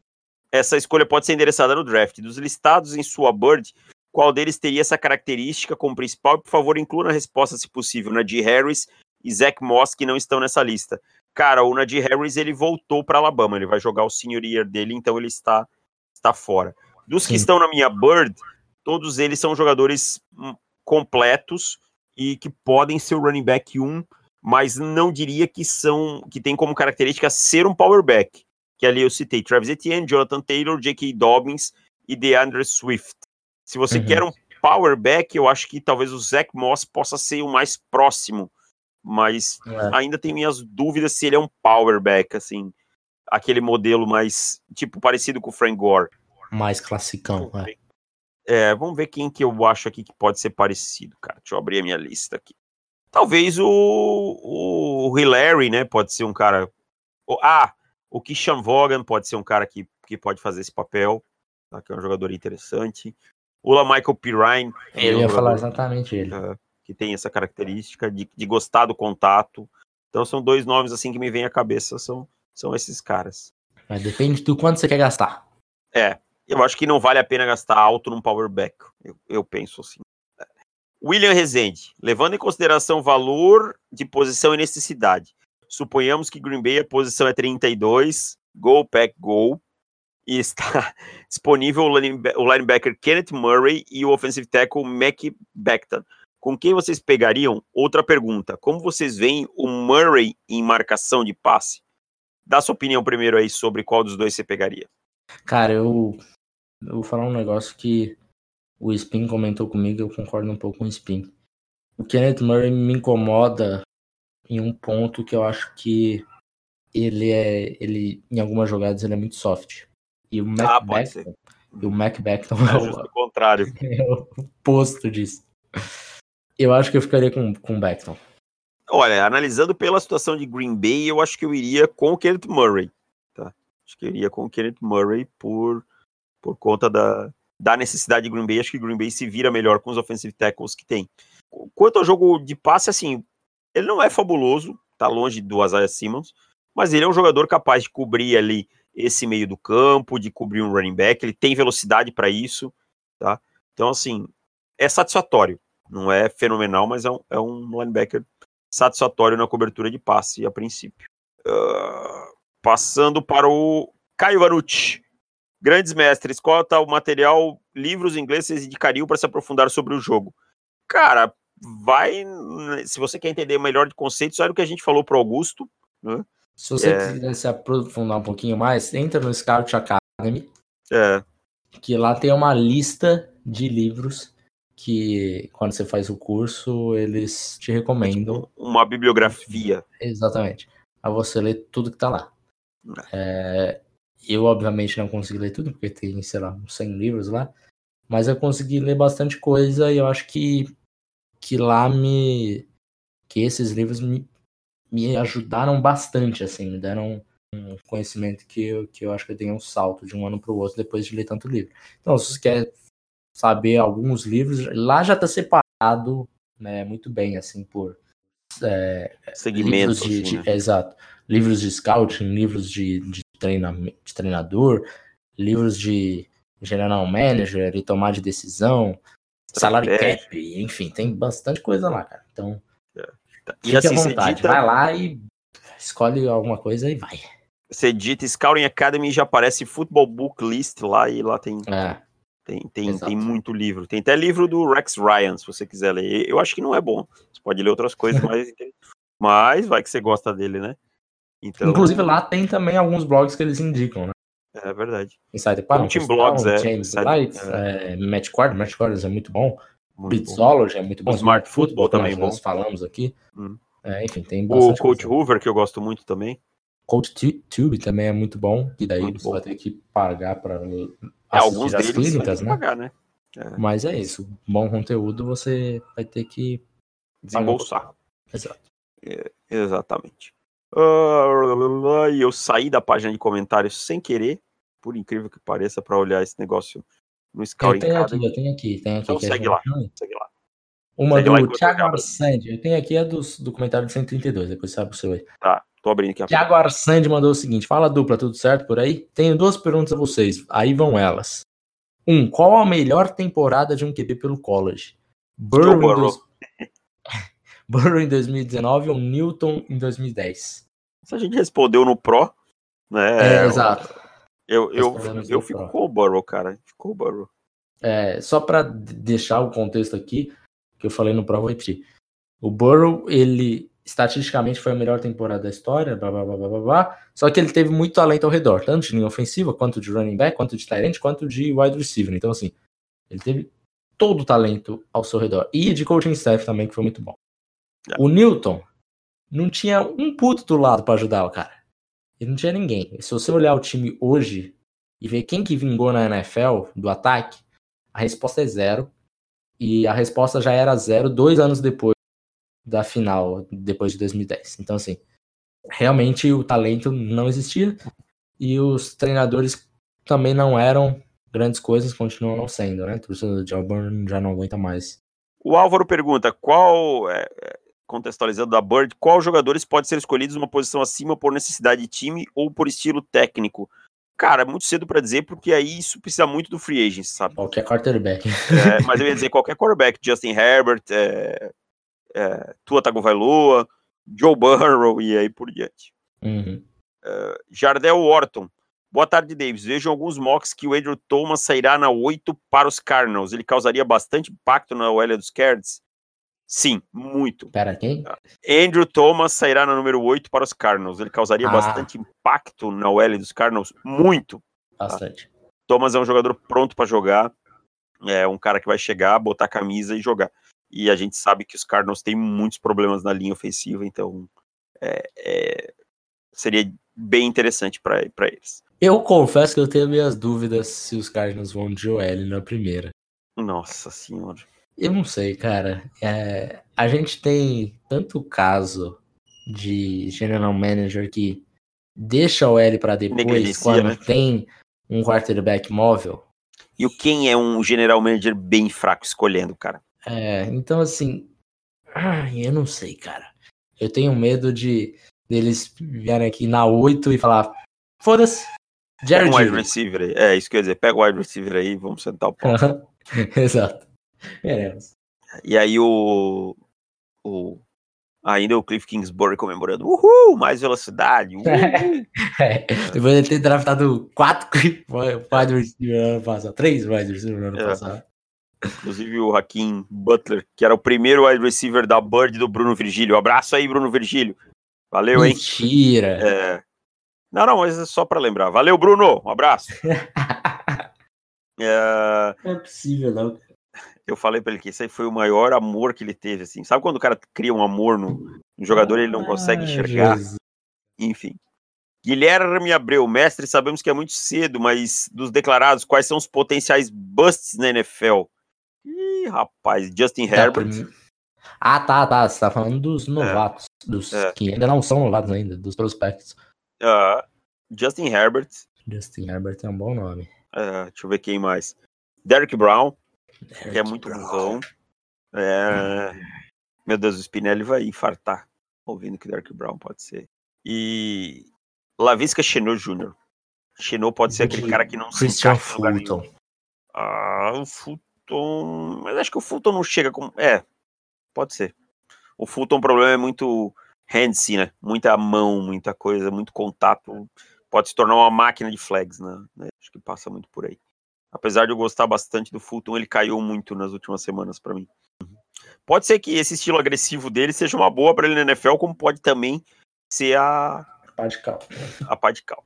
S2: essa escolha pode ser endereçada no draft. Dos listados em sua Bird, qual deles teria essa característica como principal? Por favor, inclua na resposta, se possível, Nadir Harris e Zach Moss, que não estão nessa lista. Cara, o Nadir Harris, ele voltou para Alabama, ele vai jogar o senior year dele, então ele está, está fora. Dos Sim. que estão na minha Bird, todos eles são jogadores hum, completos e que podem ser o running back 1, mas não diria que são que tem como característica ser um power back que ali eu citei Travis Etienne, Jonathan Taylor, J.K. Dobbins e DeAndre Swift. Se você uhum. quer um power back, eu acho que talvez o Zach Moss possa ser o mais próximo, mas é. ainda tenho minhas dúvidas se ele é um power back, assim, aquele modelo mais, tipo, parecido com o Frank Gore.
S1: Mais classicão, é.
S2: é. vamos ver quem que eu acho aqui que pode ser parecido, cara. Deixa eu abrir a minha lista aqui. Talvez o, o Hillary, né, pode ser um cara... Ah, o Kishan Vaughan pode ser um cara que, que pode fazer esse papel, tá? que é um jogador interessante. O La Michael Pirine.
S1: Eu ia falar exatamente ele.
S2: Uh, que tem essa característica de, de gostar do contato. Então são dois nomes assim que me vêm à cabeça, são, são esses caras.
S1: Mas depende do quanto você quer gastar.
S2: É, eu acho que não vale a pena gastar alto num power back. Eu, eu penso assim. William Rezende, levando em consideração valor de posição e necessidade, suponhamos que Green Bay a posição é 32, go pack go, e está disponível o linebacker Kenneth Murray e o offensive tackle Mac Becton. Com quem vocês pegariam? Outra pergunta. Como vocês veem o Murray em marcação de passe? Dá sua opinião primeiro aí sobre qual dos dois você pegaria.
S1: Cara, eu, eu vou falar um negócio que o Spin comentou comigo, eu concordo um pouco com o Spin. O Kenneth Murray me incomoda em um ponto que eu acho que ele é. ele Em algumas jogadas ele é muito soft. E o Mac ah, Beckton, e o Mac Beckton é,
S2: é o contrário.
S1: É o oposto disso. Eu acho que eu ficaria com, com o Beckton.
S2: Olha, analisando pela situação de Green Bay, eu acho que eu iria com o Kenneth Murray. Tá? Acho que eu iria com o Kenneth Murray por, por conta da, da necessidade de Green Bay, acho que Green Bay se vira melhor com os offensive tackles que tem. Quanto ao jogo de passe, assim, ele não é fabuloso, tá longe do Isaiah Simmons, mas ele é um jogador capaz de cobrir ali esse meio do campo, de cobrir um running back, ele tem velocidade para isso, tá? Então, assim, é satisfatório. Não é fenomenal, mas é um, é um linebacker satisfatório na cobertura de passe a princípio. Uh, passando para o Caio Vanucci. Grandes mestres, qual tá o material, livros em inglês vocês indicariam para se aprofundar sobre o jogo? Cara, vai. Se você quer entender melhor de conceitos, olha o que a gente falou para Augusto. Né?
S1: Se você é... quiser se aprofundar um pouquinho mais, entra no Scout Academy.
S2: É.
S1: Que lá tem uma lista de livros que, quando você faz o curso, eles te recomendam.
S2: Uma bibliografia.
S1: Exatamente. A você ler tudo que tá lá. É, eu, obviamente, não consegui ler tudo, porque tem, sei lá, uns 100 livros lá. Mas eu consegui ler bastante coisa e eu acho que, que lá me. que esses livros me, me ajudaram bastante, assim, me deram um conhecimento que eu, que eu acho que eu tenho um salto de um ano para o outro depois de ler tanto livro. Então, se você quer saber alguns livros, lá já está separado né, muito bem, assim, por é,
S2: segmentos.
S1: De,
S2: assim, né?
S1: de, exato. Livros de scouting, livros de, de de treinador, livros de general manager e tomar de decisão, salário cap, enfim, tem bastante coisa lá, cara. Então, é. e assim, à vontade, dita... vai lá e escolhe alguma coisa e vai.
S2: Você digita Scouting Academy e já aparece Football Book List lá e lá tem
S1: é.
S2: tem, tem, tem muito livro. Tem até livro do Rex Ryan, se você quiser ler. Eu acho que não é bom. Você pode ler outras coisas, mas, mas vai que você gosta dele, né?
S1: Então, Inclusive lá tem também alguns blogs que eles indicam, né?
S2: É verdade.
S1: Insider Park,
S2: Team Blogs, é.
S1: James Light, é. é, Matt Cord, Matt Cord é muito bom. Beatsology é muito bom. O
S2: Smart Football também
S1: nós bom. falamos aqui.
S2: Hum.
S1: É, enfim, tem
S2: bastante O Coach coisa. Hoover, que eu gosto muito também.
S1: Coach Tube também é muito bom, e daí muito você bom. vai ter que pagar para é,
S2: alguns deles clínicas, né? Pagar, né?
S1: É. Mas é isso, bom conteúdo você vai ter que
S2: desembolsar.
S1: Exato.
S2: É, exatamente. Uh, e eu saí da página de comentários sem querer, por incrível que pareça, para olhar esse negócio no Scouting.
S1: Eu tenho aqui, eu tenho aqui. Tenho aqui
S2: então segue lá, segue lá.
S1: Uma segue do Thiago Arsandi. Eu tenho aqui a do, do comentário de 132, depois sabe o seu aí.
S2: Tá, tô abrindo aqui. A
S1: Thiago Arsandi mandou o seguinte: Fala dupla, tudo certo por aí? Tenho duas perguntas a vocês, aí vão elas. Um, qual a melhor temporada de um QB pelo college? Burrow, Burrow. Burrow em 2019 ou Newton em 2010?
S2: Se a gente respondeu no Pro,
S1: né? É, exato.
S2: Eu, eu, eu fico Pro. com o Burrow, cara. Ficou o Burrow.
S1: É, só para deixar o contexto aqui, que eu falei no Pro, vou repetir. O Burrow, ele estatisticamente foi a melhor temporada da história, blá, blá, blá, blá, blá, só que ele teve muito talento ao redor, tanto de linha ofensiva, quanto de running back, quanto de tight quanto de wide receiver. Então, assim, ele teve todo o talento ao seu redor. E de coaching staff também, que foi muito bom. O Newton, não tinha um puto do lado para ajudar o cara. Ele não tinha ninguém. Se você olhar o time hoje e ver quem que vingou na NFL do ataque, a resposta é zero. E a resposta já era zero dois anos depois da final, depois de 2010. Então, assim, realmente o talento não existia e os treinadores também não eram grandes coisas continuam não sendo, né? A torcida de Auburn já não aguenta mais.
S2: O Álvaro pergunta: qual, é, é, contextualizando da Bird, qual jogadores podem ser escolhidos numa posição acima por necessidade de time ou por estilo técnico? Cara, é muito cedo para dizer, porque aí isso precisa muito do free agent, sabe?
S1: Qualquer quarterback.
S2: É, mas eu ia dizer qualquer quarterback, Justin Herbert, é, é, Tua Tagovailoa, Joe Burrow e aí por diante.
S1: Uhum.
S2: Uh, Jardel Orton. Boa tarde, Davis. Vejo alguns mocks que o Andrew Thomas sairá na 8 para os Cardinals. Ele causaria bastante impacto na OL dos Cards? Sim, muito.
S1: Pera, quem?
S2: Andrew Thomas sairá na número 8 para os Cardinals. Ele causaria ah. bastante impacto na OL dos Cardinals? Muito.
S1: Bastante. Tá?
S2: Thomas é um jogador pronto para jogar. É um cara que vai chegar, botar a camisa e jogar. E a gente sabe que os Cardinals têm muitos problemas na linha ofensiva, então é, é, seria bem interessante para eles.
S1: Eu confesso que eu tenho minhas dúvidas se os Cardinals vão de OL na primeira.
S2: Nossa senhora.
S1: Eu não sei, cara. É, a gente tem tanto caso de general manager que deixa o L para depois quando né? tem um quarterback móvel.
S2: E o quem é um general manager bem fraco escolhendo, cara?
S1: É, então assim, eu não sei, cara. Eu tenho medo de deles vierem aqui na 8 e falar: foda-se,
S2: Jared Pega um wide receiver aí. É, isso quer dizer, pega o wide receiver aí vamos sentar o pau.
S1: Exato. Veremos.
S2: E aí o, o. Ainda o Cliff Kingsbury comemorando. Uhul! Mais velocidade! Uhul.
S1: é, depois de ter draftado quatro wide receiver no ano passado. Três wide receiver no ano é. passado.
S2: Inclusive o Hakim Butler, que era o primeiro wide receiver da Bird do Bruno Virgílio. abraço aí, Bruno Virgílio. Valeu, hein?
S1: Mentira.
S2: É... Não, não, mas é só para lembrar. Valeu, Bruno. Um abraço.
S1: é... Não é possível, não.
S2: Eu falei para ele que esse aí foi o maior amor que ele teve, assim. Sabe quando o cara cria um amor no, no jogador e ele não consegue enxergar? Jesus. Enfim. Guilherme Abreu, mestre, sabemos que é muito cedo, mas dos declarados, quais são os potenciais busts na NFL? Ih, rapaz, Justin tá, Herbert.
S1: Ah, tá, tá. Você tá falando dos novatos. É. Dos é. que ainda não são novatos ainda, dos prospectos.
S2: Uh, Justin Herbert.
S1: Justin Herbert é um bom nome.
S2: Uh, deixa eu ver quem mais. Derek Brown, que é muito bom. É... Meu Deus, o Spinelli vai infartar ouvindo que Derek Brown pode ser. E Lavisca Chenot Jr. Chenot pode ser aquele cara que não
S1: se Fulton.
S2: Ah, o Fulton. Mas acho que o Fulton não chega com. É, pode ser. O Fulton, o problema é muito handsy, né? Muita mão, muita coisa, muito contato. Pode se tornar uma máquina de flags, né? Acho que passa muito por aí. Apesar de eu gostar bastante do Fulton, ele caiu muito nas últimas semanas para mim. Pode ser que esse estilo agressivo dele seja uma boa para ele na NFL, como pode também ser a
S1: pá de cal.
S2: A pá de cal.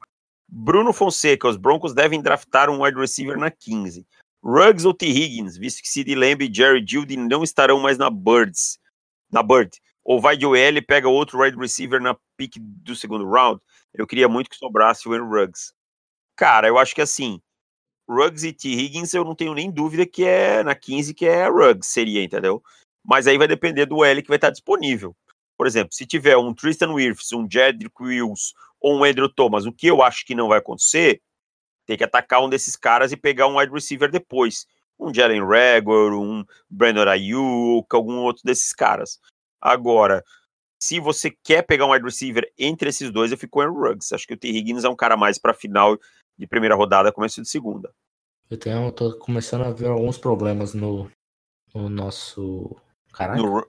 S2: Bruno Fonseca, os Broncos devem draftar um wide receiver na 15. Ruggs ou T. Higgins, visto que Sid Lamb e Jerry Judy não estarão mais na Birds. Na Bird ou vai de OL e pega outro wide receiver na pick do segundo round. Eu queria muito que sobrasse o Aaron Ruggs. Cara, eu acho que assim, Ruggs e T. Higgins eu não tenho nem dúvida que é na 15 que é Ruggs, seria, entendeu? Mas aí vai depender do L que vai estar disponível. Por exemplo, se tiver um Tristan Wirfs, um Jedrick Wills ou um Andrew Thomas, o que eu acho que não vai acontecer, tem que atacar um desses caras e pegar um wide receiver depois. Um Jalen Rager, um Brandon Ayuk, algum outro desses caras. Agora, se você quer pegar um wide receiver entre esses dois, eu fico Aaron Ruggs. Acho que o T. Higgins é um cara mais para final de primeira rodada, começo de segunda.
S1: Eu tenho, tô começando a ver alguns problemas no, no nosso. Caraca.
S2: No,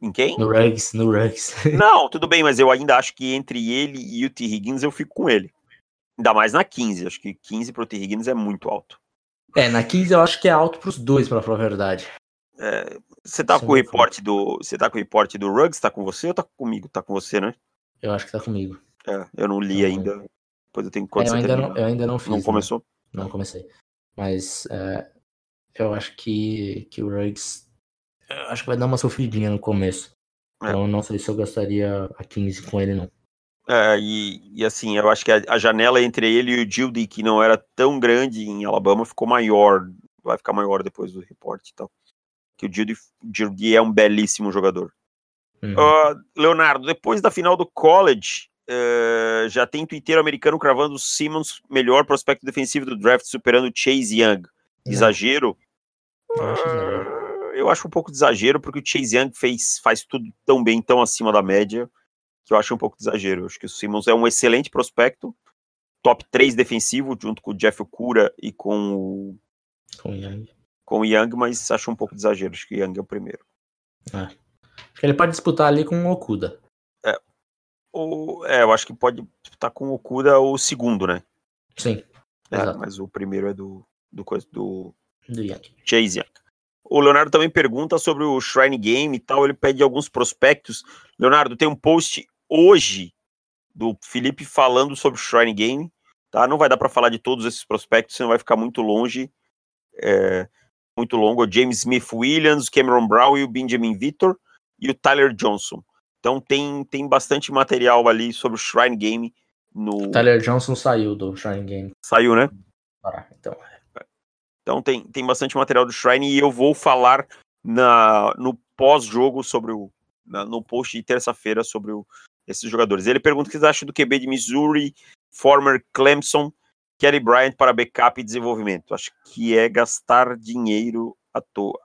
S2: em quem?
S1: No Ruggs, no Ruggs.
S2: Não, tudo bem, mas eu ainda acho que entre ele e o T. Higgins eu fico com ele. Ainda mais na 15. Acho que 15 pro T. Higgins é muito alto.
S1: É, na 15 eu acho que é alto pros dois, pra falar a verdade.
S2: É, você tá Sim, com o reporte do. Você tá com o reporte do Ruggs? Tá com você ou tá comigo? Tá com você, né?
S1: Eu acho que tá comigo.
S2: É, eu não li então, ainda. Depois eu tenho que
S1: é, eu, ainda não, eu ainda não fiz.
S2: Não começou?
S1: Não, comecei. Mas é, eu acho que, que o Ruggs. Acho que vai dar uma sofridinha no começo. É. Então não sei se eu gastaria a 15 com ele, não.
S2: É, e, e assim, eu acho que a, a, janela entre ele e o Gildy, que não era tão grande em Alabama, ficou maior. Vai ficar maior depois do reporte e tal que o Judy, é um belíssimo jogador. Uhum. Uh, Leonardo, depois da final do college, Uh, já tem twitteiro americano cravando o Simmons melhor prospecto defensivo do draft, superando Chase Young. Exagero?
S1: Eu acho exagero.
S2: Uh, eu acho um pouco de exagero, porque o Chase Young fez, faz tudo tão bem, tão acima da média, que eu acho um pouco de exagero. Eu acho que o Simmons é um excelente prospecto, top 3 defensivo, junto com o Jeff Okura e com o,
S1: Com o Young.
S2: com o Young, mas acho um pouco de exagero. Acho que o Young é o primeiro.
S1: Acho que ele pode disputar ali com o Okuda.
S2: O, é, eu acho que pode estar com o Okuda o segundo, né?
S1: Sim.
S2: É, mas o primeiro é do, do, coisa- do
S1: Do Young.
S2: Chase Young. O Leonardo também pergunta sobre o Shrine Game e tal. Ele pede alguns prospectos. Leonardo, tem um post hoje do Felipe falando sobre o Shrine Game. Tá? Não vai dar para falar de todos esses prospectos, senão vai ficar muito longe. é, muito longo. O James Smith Williams, Cameron Brown e o Benjamin Victor e o Tyler Johnson. Então tem, tem bastante material ali sobre o Shrine Game no.
S1: Tyler Johnson saiu do Shrine Game.
S2: Saiu, né?
S1: Ah, então.
S2: Então tem, tem bastante material do Shrine e eu vou falar na, no pós-jogo sobre o. na- no post de terça-feira sobre o- esses jogadores. Ele pergunta o que vocês acham do QB de Missouri, former Clemson, Kelly Bryant para backup e desenvolvimento. Acho que é gastar dinheiro à toa.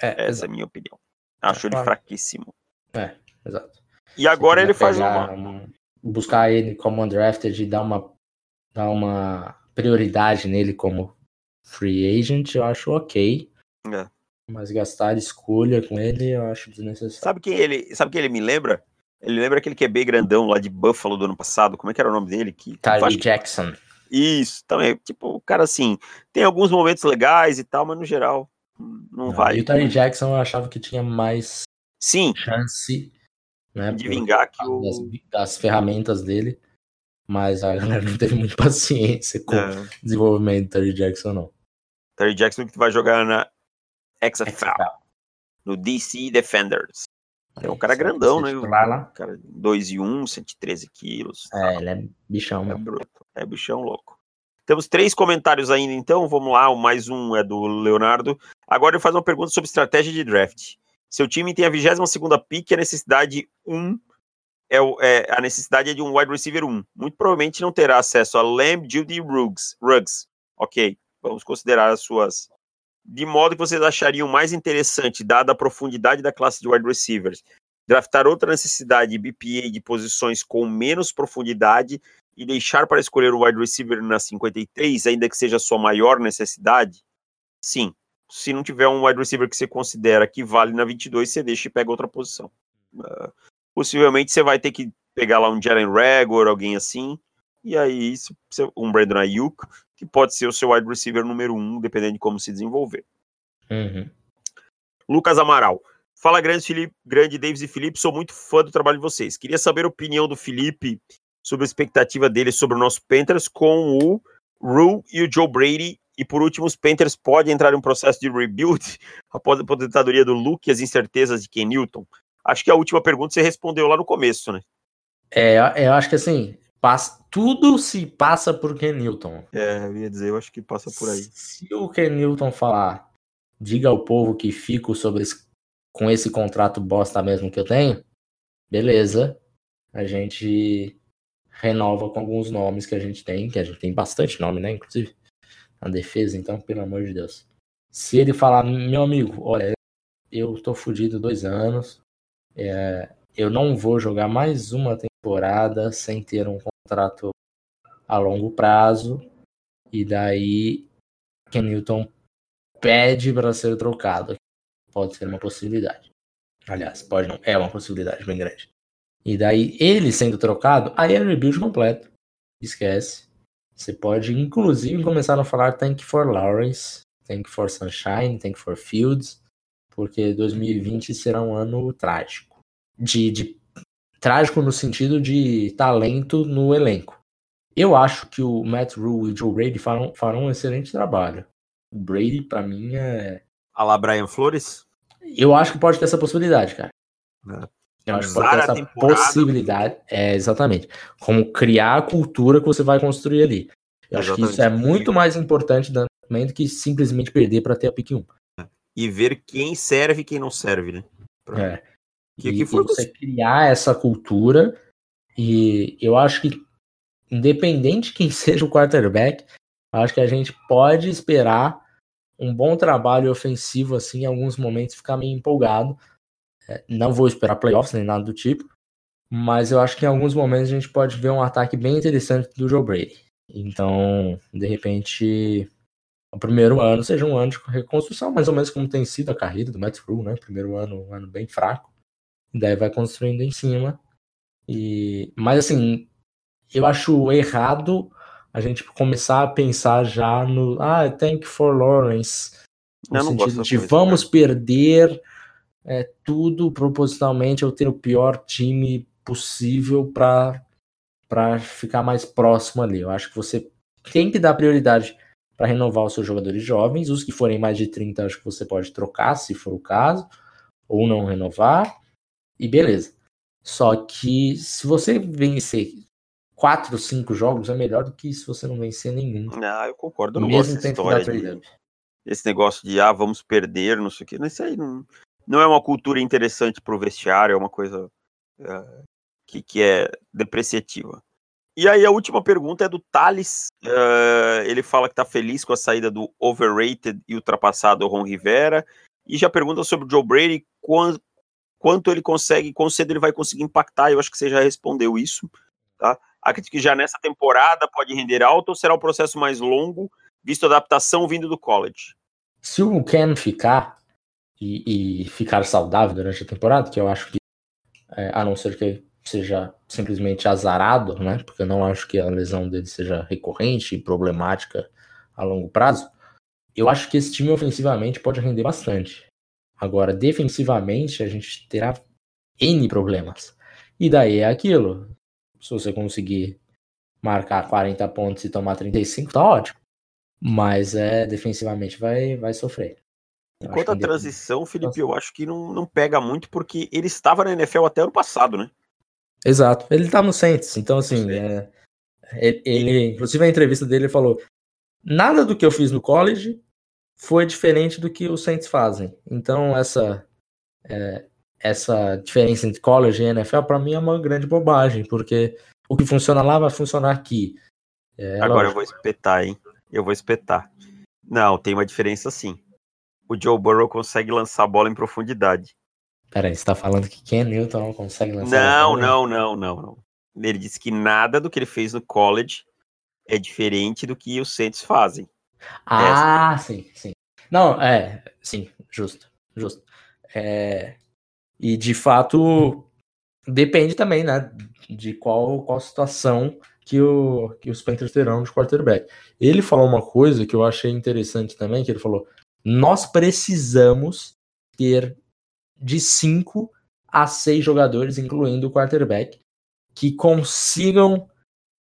S1: É,
S2: Essa é a
S1: exato.
S2: minha opinião. Acho ele
S1: claro.
S2: fraquíssimo.
S1: É, exato.
S2: E agora ele faz uma.
S1: um- Buscar ele como undrafted e dar uma, dar uma prioridade nele como free agent, eu acho ok.
S2: É.
S1: Mas gastar escolha com ele, eu acho desnecessário.
S2: Sabe quem ele, sabe quem ele me lembra? Ele lembra aquele QB grandão lá de Buffalo do ano passado. Como é que era o nome dele? Que, que-
S1: Jackson.
S2: Isso, também. Tipo, o cara assim, tem alguns momentos legais e tal, mas no geral, hum, não vai.
S1: E o Tyree Jackson eu achava que tinha mais
S2: Sim,
S1: chance né,
S2: de vingar que o.
S1: das, das ferramentas dele. Mas a galera não teve muita paciência com o
S2: É,
S1: desenvolvimento do Tyree Jackson, não.
S2: Terry Jackson que vai jogar na XFL,
S1: XFL.
S2: no DC Defenders. É um cara grandão, né?
S1: lá?
S2: Cara, 2 e 1, 113 quilos.
S1: É, ele é bichão,
S2: É bruto. É bichão louco. Temos três comentários ainda, então. Vamos lá. O mais um é do Leonardo. Agora ele faz uma pergunta sobre estratégia de draft. Seu time tem a 22 pick a necessidade 1 é, é- a necessidade é de um wide receiver 1. Muito provavelmente não terá acesso a Lamb, Judy e Ruggs. Ok. Vamos considerar as suas. De modo que vocês achariam mais interessante, dada a profundidade da classe de wide receivers, draftar outra necessidade BPA de posições com menos profundidade e deixar para escolher o wide receiver na 53, ainda que seja a sua maior necessidade? Sim. Se não tiver um wide receiver que você considera que vale na 22, você deixa e pega outra posição. Ah, possivelmente você vai ter que pegar lá um Jalen Rager, alguém assim, e aí um Brandon Ayuk, que pode ser o seu wide receiver número um, dependendo de como se desenvolver.
S1: Uhum.
S2: Lucas Amaral. Fala, grande, Felipe, grande Davis e Felipe, sou muito fã do trabalho de vocês. Queria saber a opinião do Felipe sobre a expectativa dele sobre o nosso Panthers com o Rue e o Joe Brady. E por último, os Panthers podem entrar em um processo de rebuild após a aposentadoria do Luke e as incertezas de Ken Newton. Acho que a última pergunta você respondeu lá no começo, né?
S1: É, eu- acho que assim, passa, tudo se passa por Ken Newton.
S2: É, eu ia dizer, eu acho que passa por aí.
S1: Se o Ken Newton falar, diga ao povo que fico sobre esse- com esse contrato bosta mesmo que eu tenho, beleza. A gente renova com alguns nomes que a gente tem, que a gente tem bastante nome, né? Inclusive, na defesa, então, pelo amor de Deus. Se ele falar, meu amigo, olha, eu tô fudido dois anos, é, eu não vou jogar mais uma temporada sem ter um contrato a longo prazo, e daí Ken Newton pede para ser trocado. Pode ser uma possibilidade. Aliás, pode não, é uma possibilidade bem grande. E daí, ele sendo trocado, aí é rebuild completo. Esquece. Você pode, inclusive, começar a falar Thank for Lawrence, Thank for Sunshine, Thank for Fields, porque 2020 será um ano trágico. De, de trágico no sentido de talento no elenco. Eu acho que o Matt Rule e o Joe Brady farão, farão um excelente trabalho. O Brady, pra mim, é.
S2: A lá, Brian Flores?
S1: Eu acho que pode ter essa possibilidade, cara.
S2: É.
S1: Eu acho que essa possibilidade. É, exatamente. Como criar a cultura que você vai construir ali. Eu acho que isso é
S2: Exatamente.
S1: muito mais importante também do que simplesmente perder para ter a pick 1.
S2: E ver quem serve e quem não serve, né? Pra-
S1: É.
S2: Que,
S1: e,
S2: que foi
S1: e você criar essa cultura E eu acho que, independente quem seja o quarterback, acho que a gente pode esperar um bom trabalho ofensivo assim em alguns momentos ficar meio empolgado. É, não vou esperar playoffs nem nada do tipo, mas eu acho que em alguns momentos a gente pode ver um ataque bem interessante do Joe Brady. Então, de repente, o primeiro ano seja um ano de reconstrução, mais ou menos como tem sido a carreira do Matt Rule, né? Primeiro ano, um ano bem fraco. Daí vai construindo em cima. E, mas assim, eu acho errado a gente começar a pensar já no ah, thank for Lawrence. No sentido de vamos perder é, tudo propositalmente eu ter o pior time possível para para ficar mais próximo ali. Eu acho que você tem que dar prioridade para renovar os seus jogadores jovens. Os que forem mais de 30, acho que você pode trocar, se for o caso, ou não renovar. E beleza. Só que se você vencer quatro, cinco jogos, é melhor do que se você não vencer nenhum.
S2: Ah, eu concordo. Eu não Mesmo gosto dessa história de, esse negócio de, ah, vamos perder, não sei o quê. Isso aí não, não é uma cultura interessante para o vestiário, é uma coisa é, que, que é depreciativa. E aí a última pergunta é do Thales. Uh, ele fala que está feliz com a saída do overrated e ultrapassado Ron Rivera. E já pergunta sobre o Joe Brady, quanto, quanto ele consegue, quão cedo ele vai conseguir impactar. Eu acho que você já respondeu isso. Tá? Acredito que já nessa temporada pode render alto ou será um processo mais longo, visto a adaptação vindo do college?
S1: Se o Ken ficar e, e ficar saudável durante a temporada, que eu acho que, é, a não ser que seja simplesmente azarado, né? Porque eu não acho que a lesão dele seja recorrente e problemática a longo prazo. Eu acho que esse time ofensivamente pode render bastante. Agora, defensivamente, a gente terá N problemas. E daí é aquilo. Se você conseguir marcar 40 pontos e tomar 35, tá ótimo. Mas é defensivamente vai, vai sofrer.
S2: Enquanto a transição, Felipe, eu acho que não, não pega muito, porque ele estava na NFL até ano passado, né?
S1: Exato. Ele tá no Saints, então assim, é, ele, ele, inclusive a entrevista dele falou: nada do que eu fiz no college foi diferente do que os Saints fazem. Então essa é, essa diferença entre college e NFL para mim é uma grande bobagem, porque o que funciona lá vai funcionar aqui.
S2: É, Agora lógico. eu vou espetar, hein? Eu vou espetar. Não, tem uma diferença sim. O Joe Burrow consegue lançar a bola em profundidade.
S1: Peraí, você tá falando que Ken Newton não consegue lançar
S2: Não, não, não, não, não. Ele disse que nada do que ele fez no college é diferente do que os Saints fazem.
S1: Ah, Essa. sim, sim. Não, é, sim, justo, justo. É, e de fato depende também, né, de qual, qual situação que, o, que os Panthers terão de quarterback. Ele falou uma coisa que eu achei interessante também, que ele falou: nós precisamos ter de 5 a 6 jogadores, incluindo o quarterback, que consigam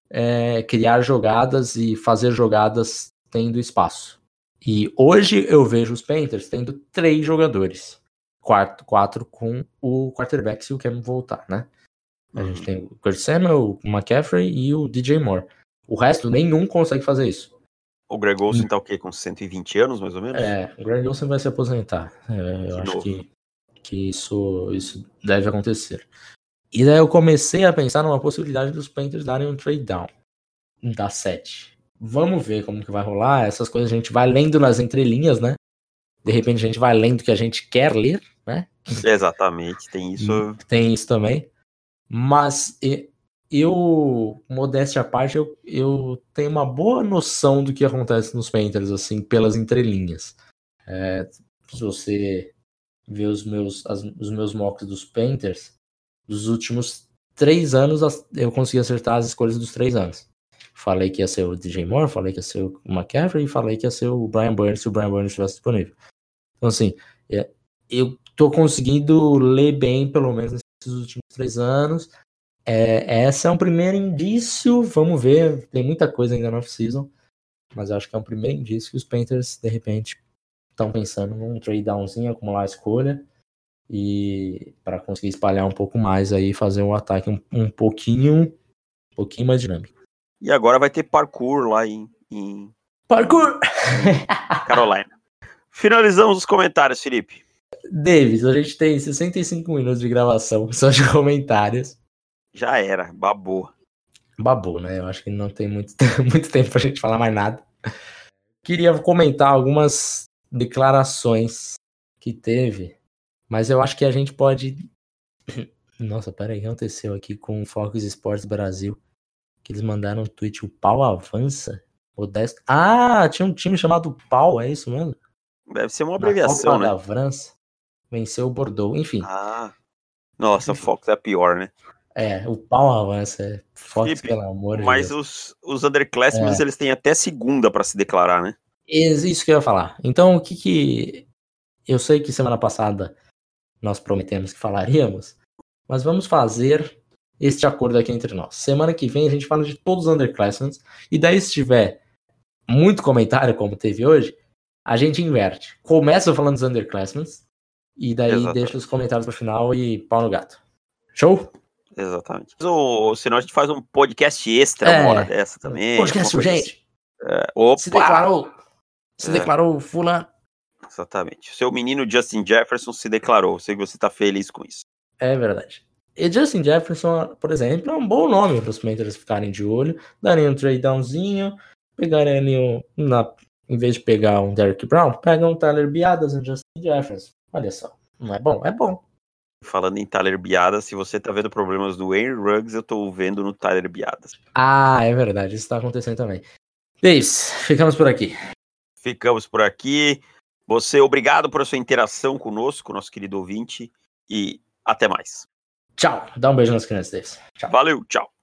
S1: é, criar jogadas e fazer jogadas tendo espaço. E hoje eu vejo os Panthers tendo três jogadores. Quatro, quatro com o quarterback se o Cam voltar, né? A gente tem o Kurt Samuel, o McCaffrey e o DJ Moore. O resto, nenhum consegue fazer isso.
S2: O Greg Olsen tá o quê? Com 120 anos, mais ou menos?
S1: É, o Greg Olsen vai se aposentar. É, eu acho novo. que que isso, isso deve acontecer. E daí eu comecei a pensar numa possibilidade dos Panthers darem um trade down da 7. Vamos ver como que vai rolar. Essas coisas a gente vai lendo nas entrelinhas, né? De repente a gente vai lendo o que a gente quer ler, né?
S2: Exatamente, tem isso.
S1: Tem isso também. Mas eu, modéstia à parte, eu, eu tenho uma boa noção do que acontece nos Panthers, assim, pelas entrelinhas. É, se você ver os meus, as, os meus mocks dos Panthers, dos últimos três anos eu consegui acertar as escolhas dos três anos. Falei que ia ser o DJ Moore, falei que ia ser o McCaffrey e falei que ia ser o Brian Burns se o Brian Burns estivesse disponível. Então, assim, é, eu tô conseguindo ler bem, pelo menos nesses últimos três anos. É, essa é um primeiro indício, vamos ver, tem muita coisa ainda no off-season, mas acho que é um primeiro indício que os Panthers, de repente, estão pensando num trade downzinho, acumular a escolha e para conseguir espalhar um pouco mais aí, fazer um ataque um, um pouquinho, um pouquinho mais dinâmico.
S2: E agora vai ter parkour lá em, em...
S1: parkour
S2: Carolina. Finalizamos os comentários, Felipe.
S1: Davis, a gente tem 65 minutos de gravação só de comentários.
S2: Já era, babou.
S1: Babou, né? Eu acho que não tem muito, muito tempo pra gente falar mais nada. Queria comentar algumas declarações que teve, mas eu acho que a gente pode. Nossa, peraí, o que aconteceu aqui com o Focus Sports Brasil? Que eles mandaram um tweet, o pau avança? Modesto. Ah, tinha um time chamado Pau, é isso mesmo?
S2: Deve ser uma abreviação,
S1: Copa
S2: né?
S1: da França. Venceu o Bordeaux, enfim.
S2: Ah. Nossa, Fox é a pior, né?
S1: É, o pau avança. É Fox, pelo amor de
S2: Mas
S1: Deus.
S2: os, os underclassmen,
S1: É.
S2: eles têm até segunda pra se declarar, né?
S1: Isso que eu ia falar. Então, o que que. Eu sei que semana passada nós prometemos que falaríamos, mas vamos fazer este acordo aqui entre nós. Semana que vem a gente fala de todos os underclassmen, e daí, se tiver muito comentário, como teve hoje, a gente inverte. Começa falando dos underclassmen, e daí
S2: Exatamente.
S1: deixa os comentários pro final e pau no gato. Show?
S2: Exatamente. Ou, senão a gente faz um podcast extra
S1: É.
S2: uma hora dessa também.
S1: Podcast
S2: alguma coisa
S1: urgente.
S2: assim. É!
S1: Se declarou. Se
S2: É.
S1: declarou fulano.
S2: Exatamente. O seu menino Justin Jefferson se declarou. Sei que você tá feliz com isso.
S1: É verdade. E Justin Jefferson, por exemplo, é um bom nome para os Panthers ficarem de olho. Darem um trade downzinho, pegarem ali um. Na, em vez de pegar um Derrick Brown, pegam um Tyler Biadas e um Justin Jefferson. Olha só. Não é bom? É bom.
S2: Falando em Tyler Biadas, se você tá vendo problemas do Aaron Ruggs, eu tô vendo no Tyler Biadas.
S1: Ah, é verdade. Isso está acontecendo também. Davis, ficamos por aqui.
S2: Ficamos por aqui. Você, obrigado por sua interação conosco, nosso querido ouvinte, e até mais.
S1: Tchau. Dá um beijo nas crianças, Davis. Tchau.
S2: Valeu, tchau.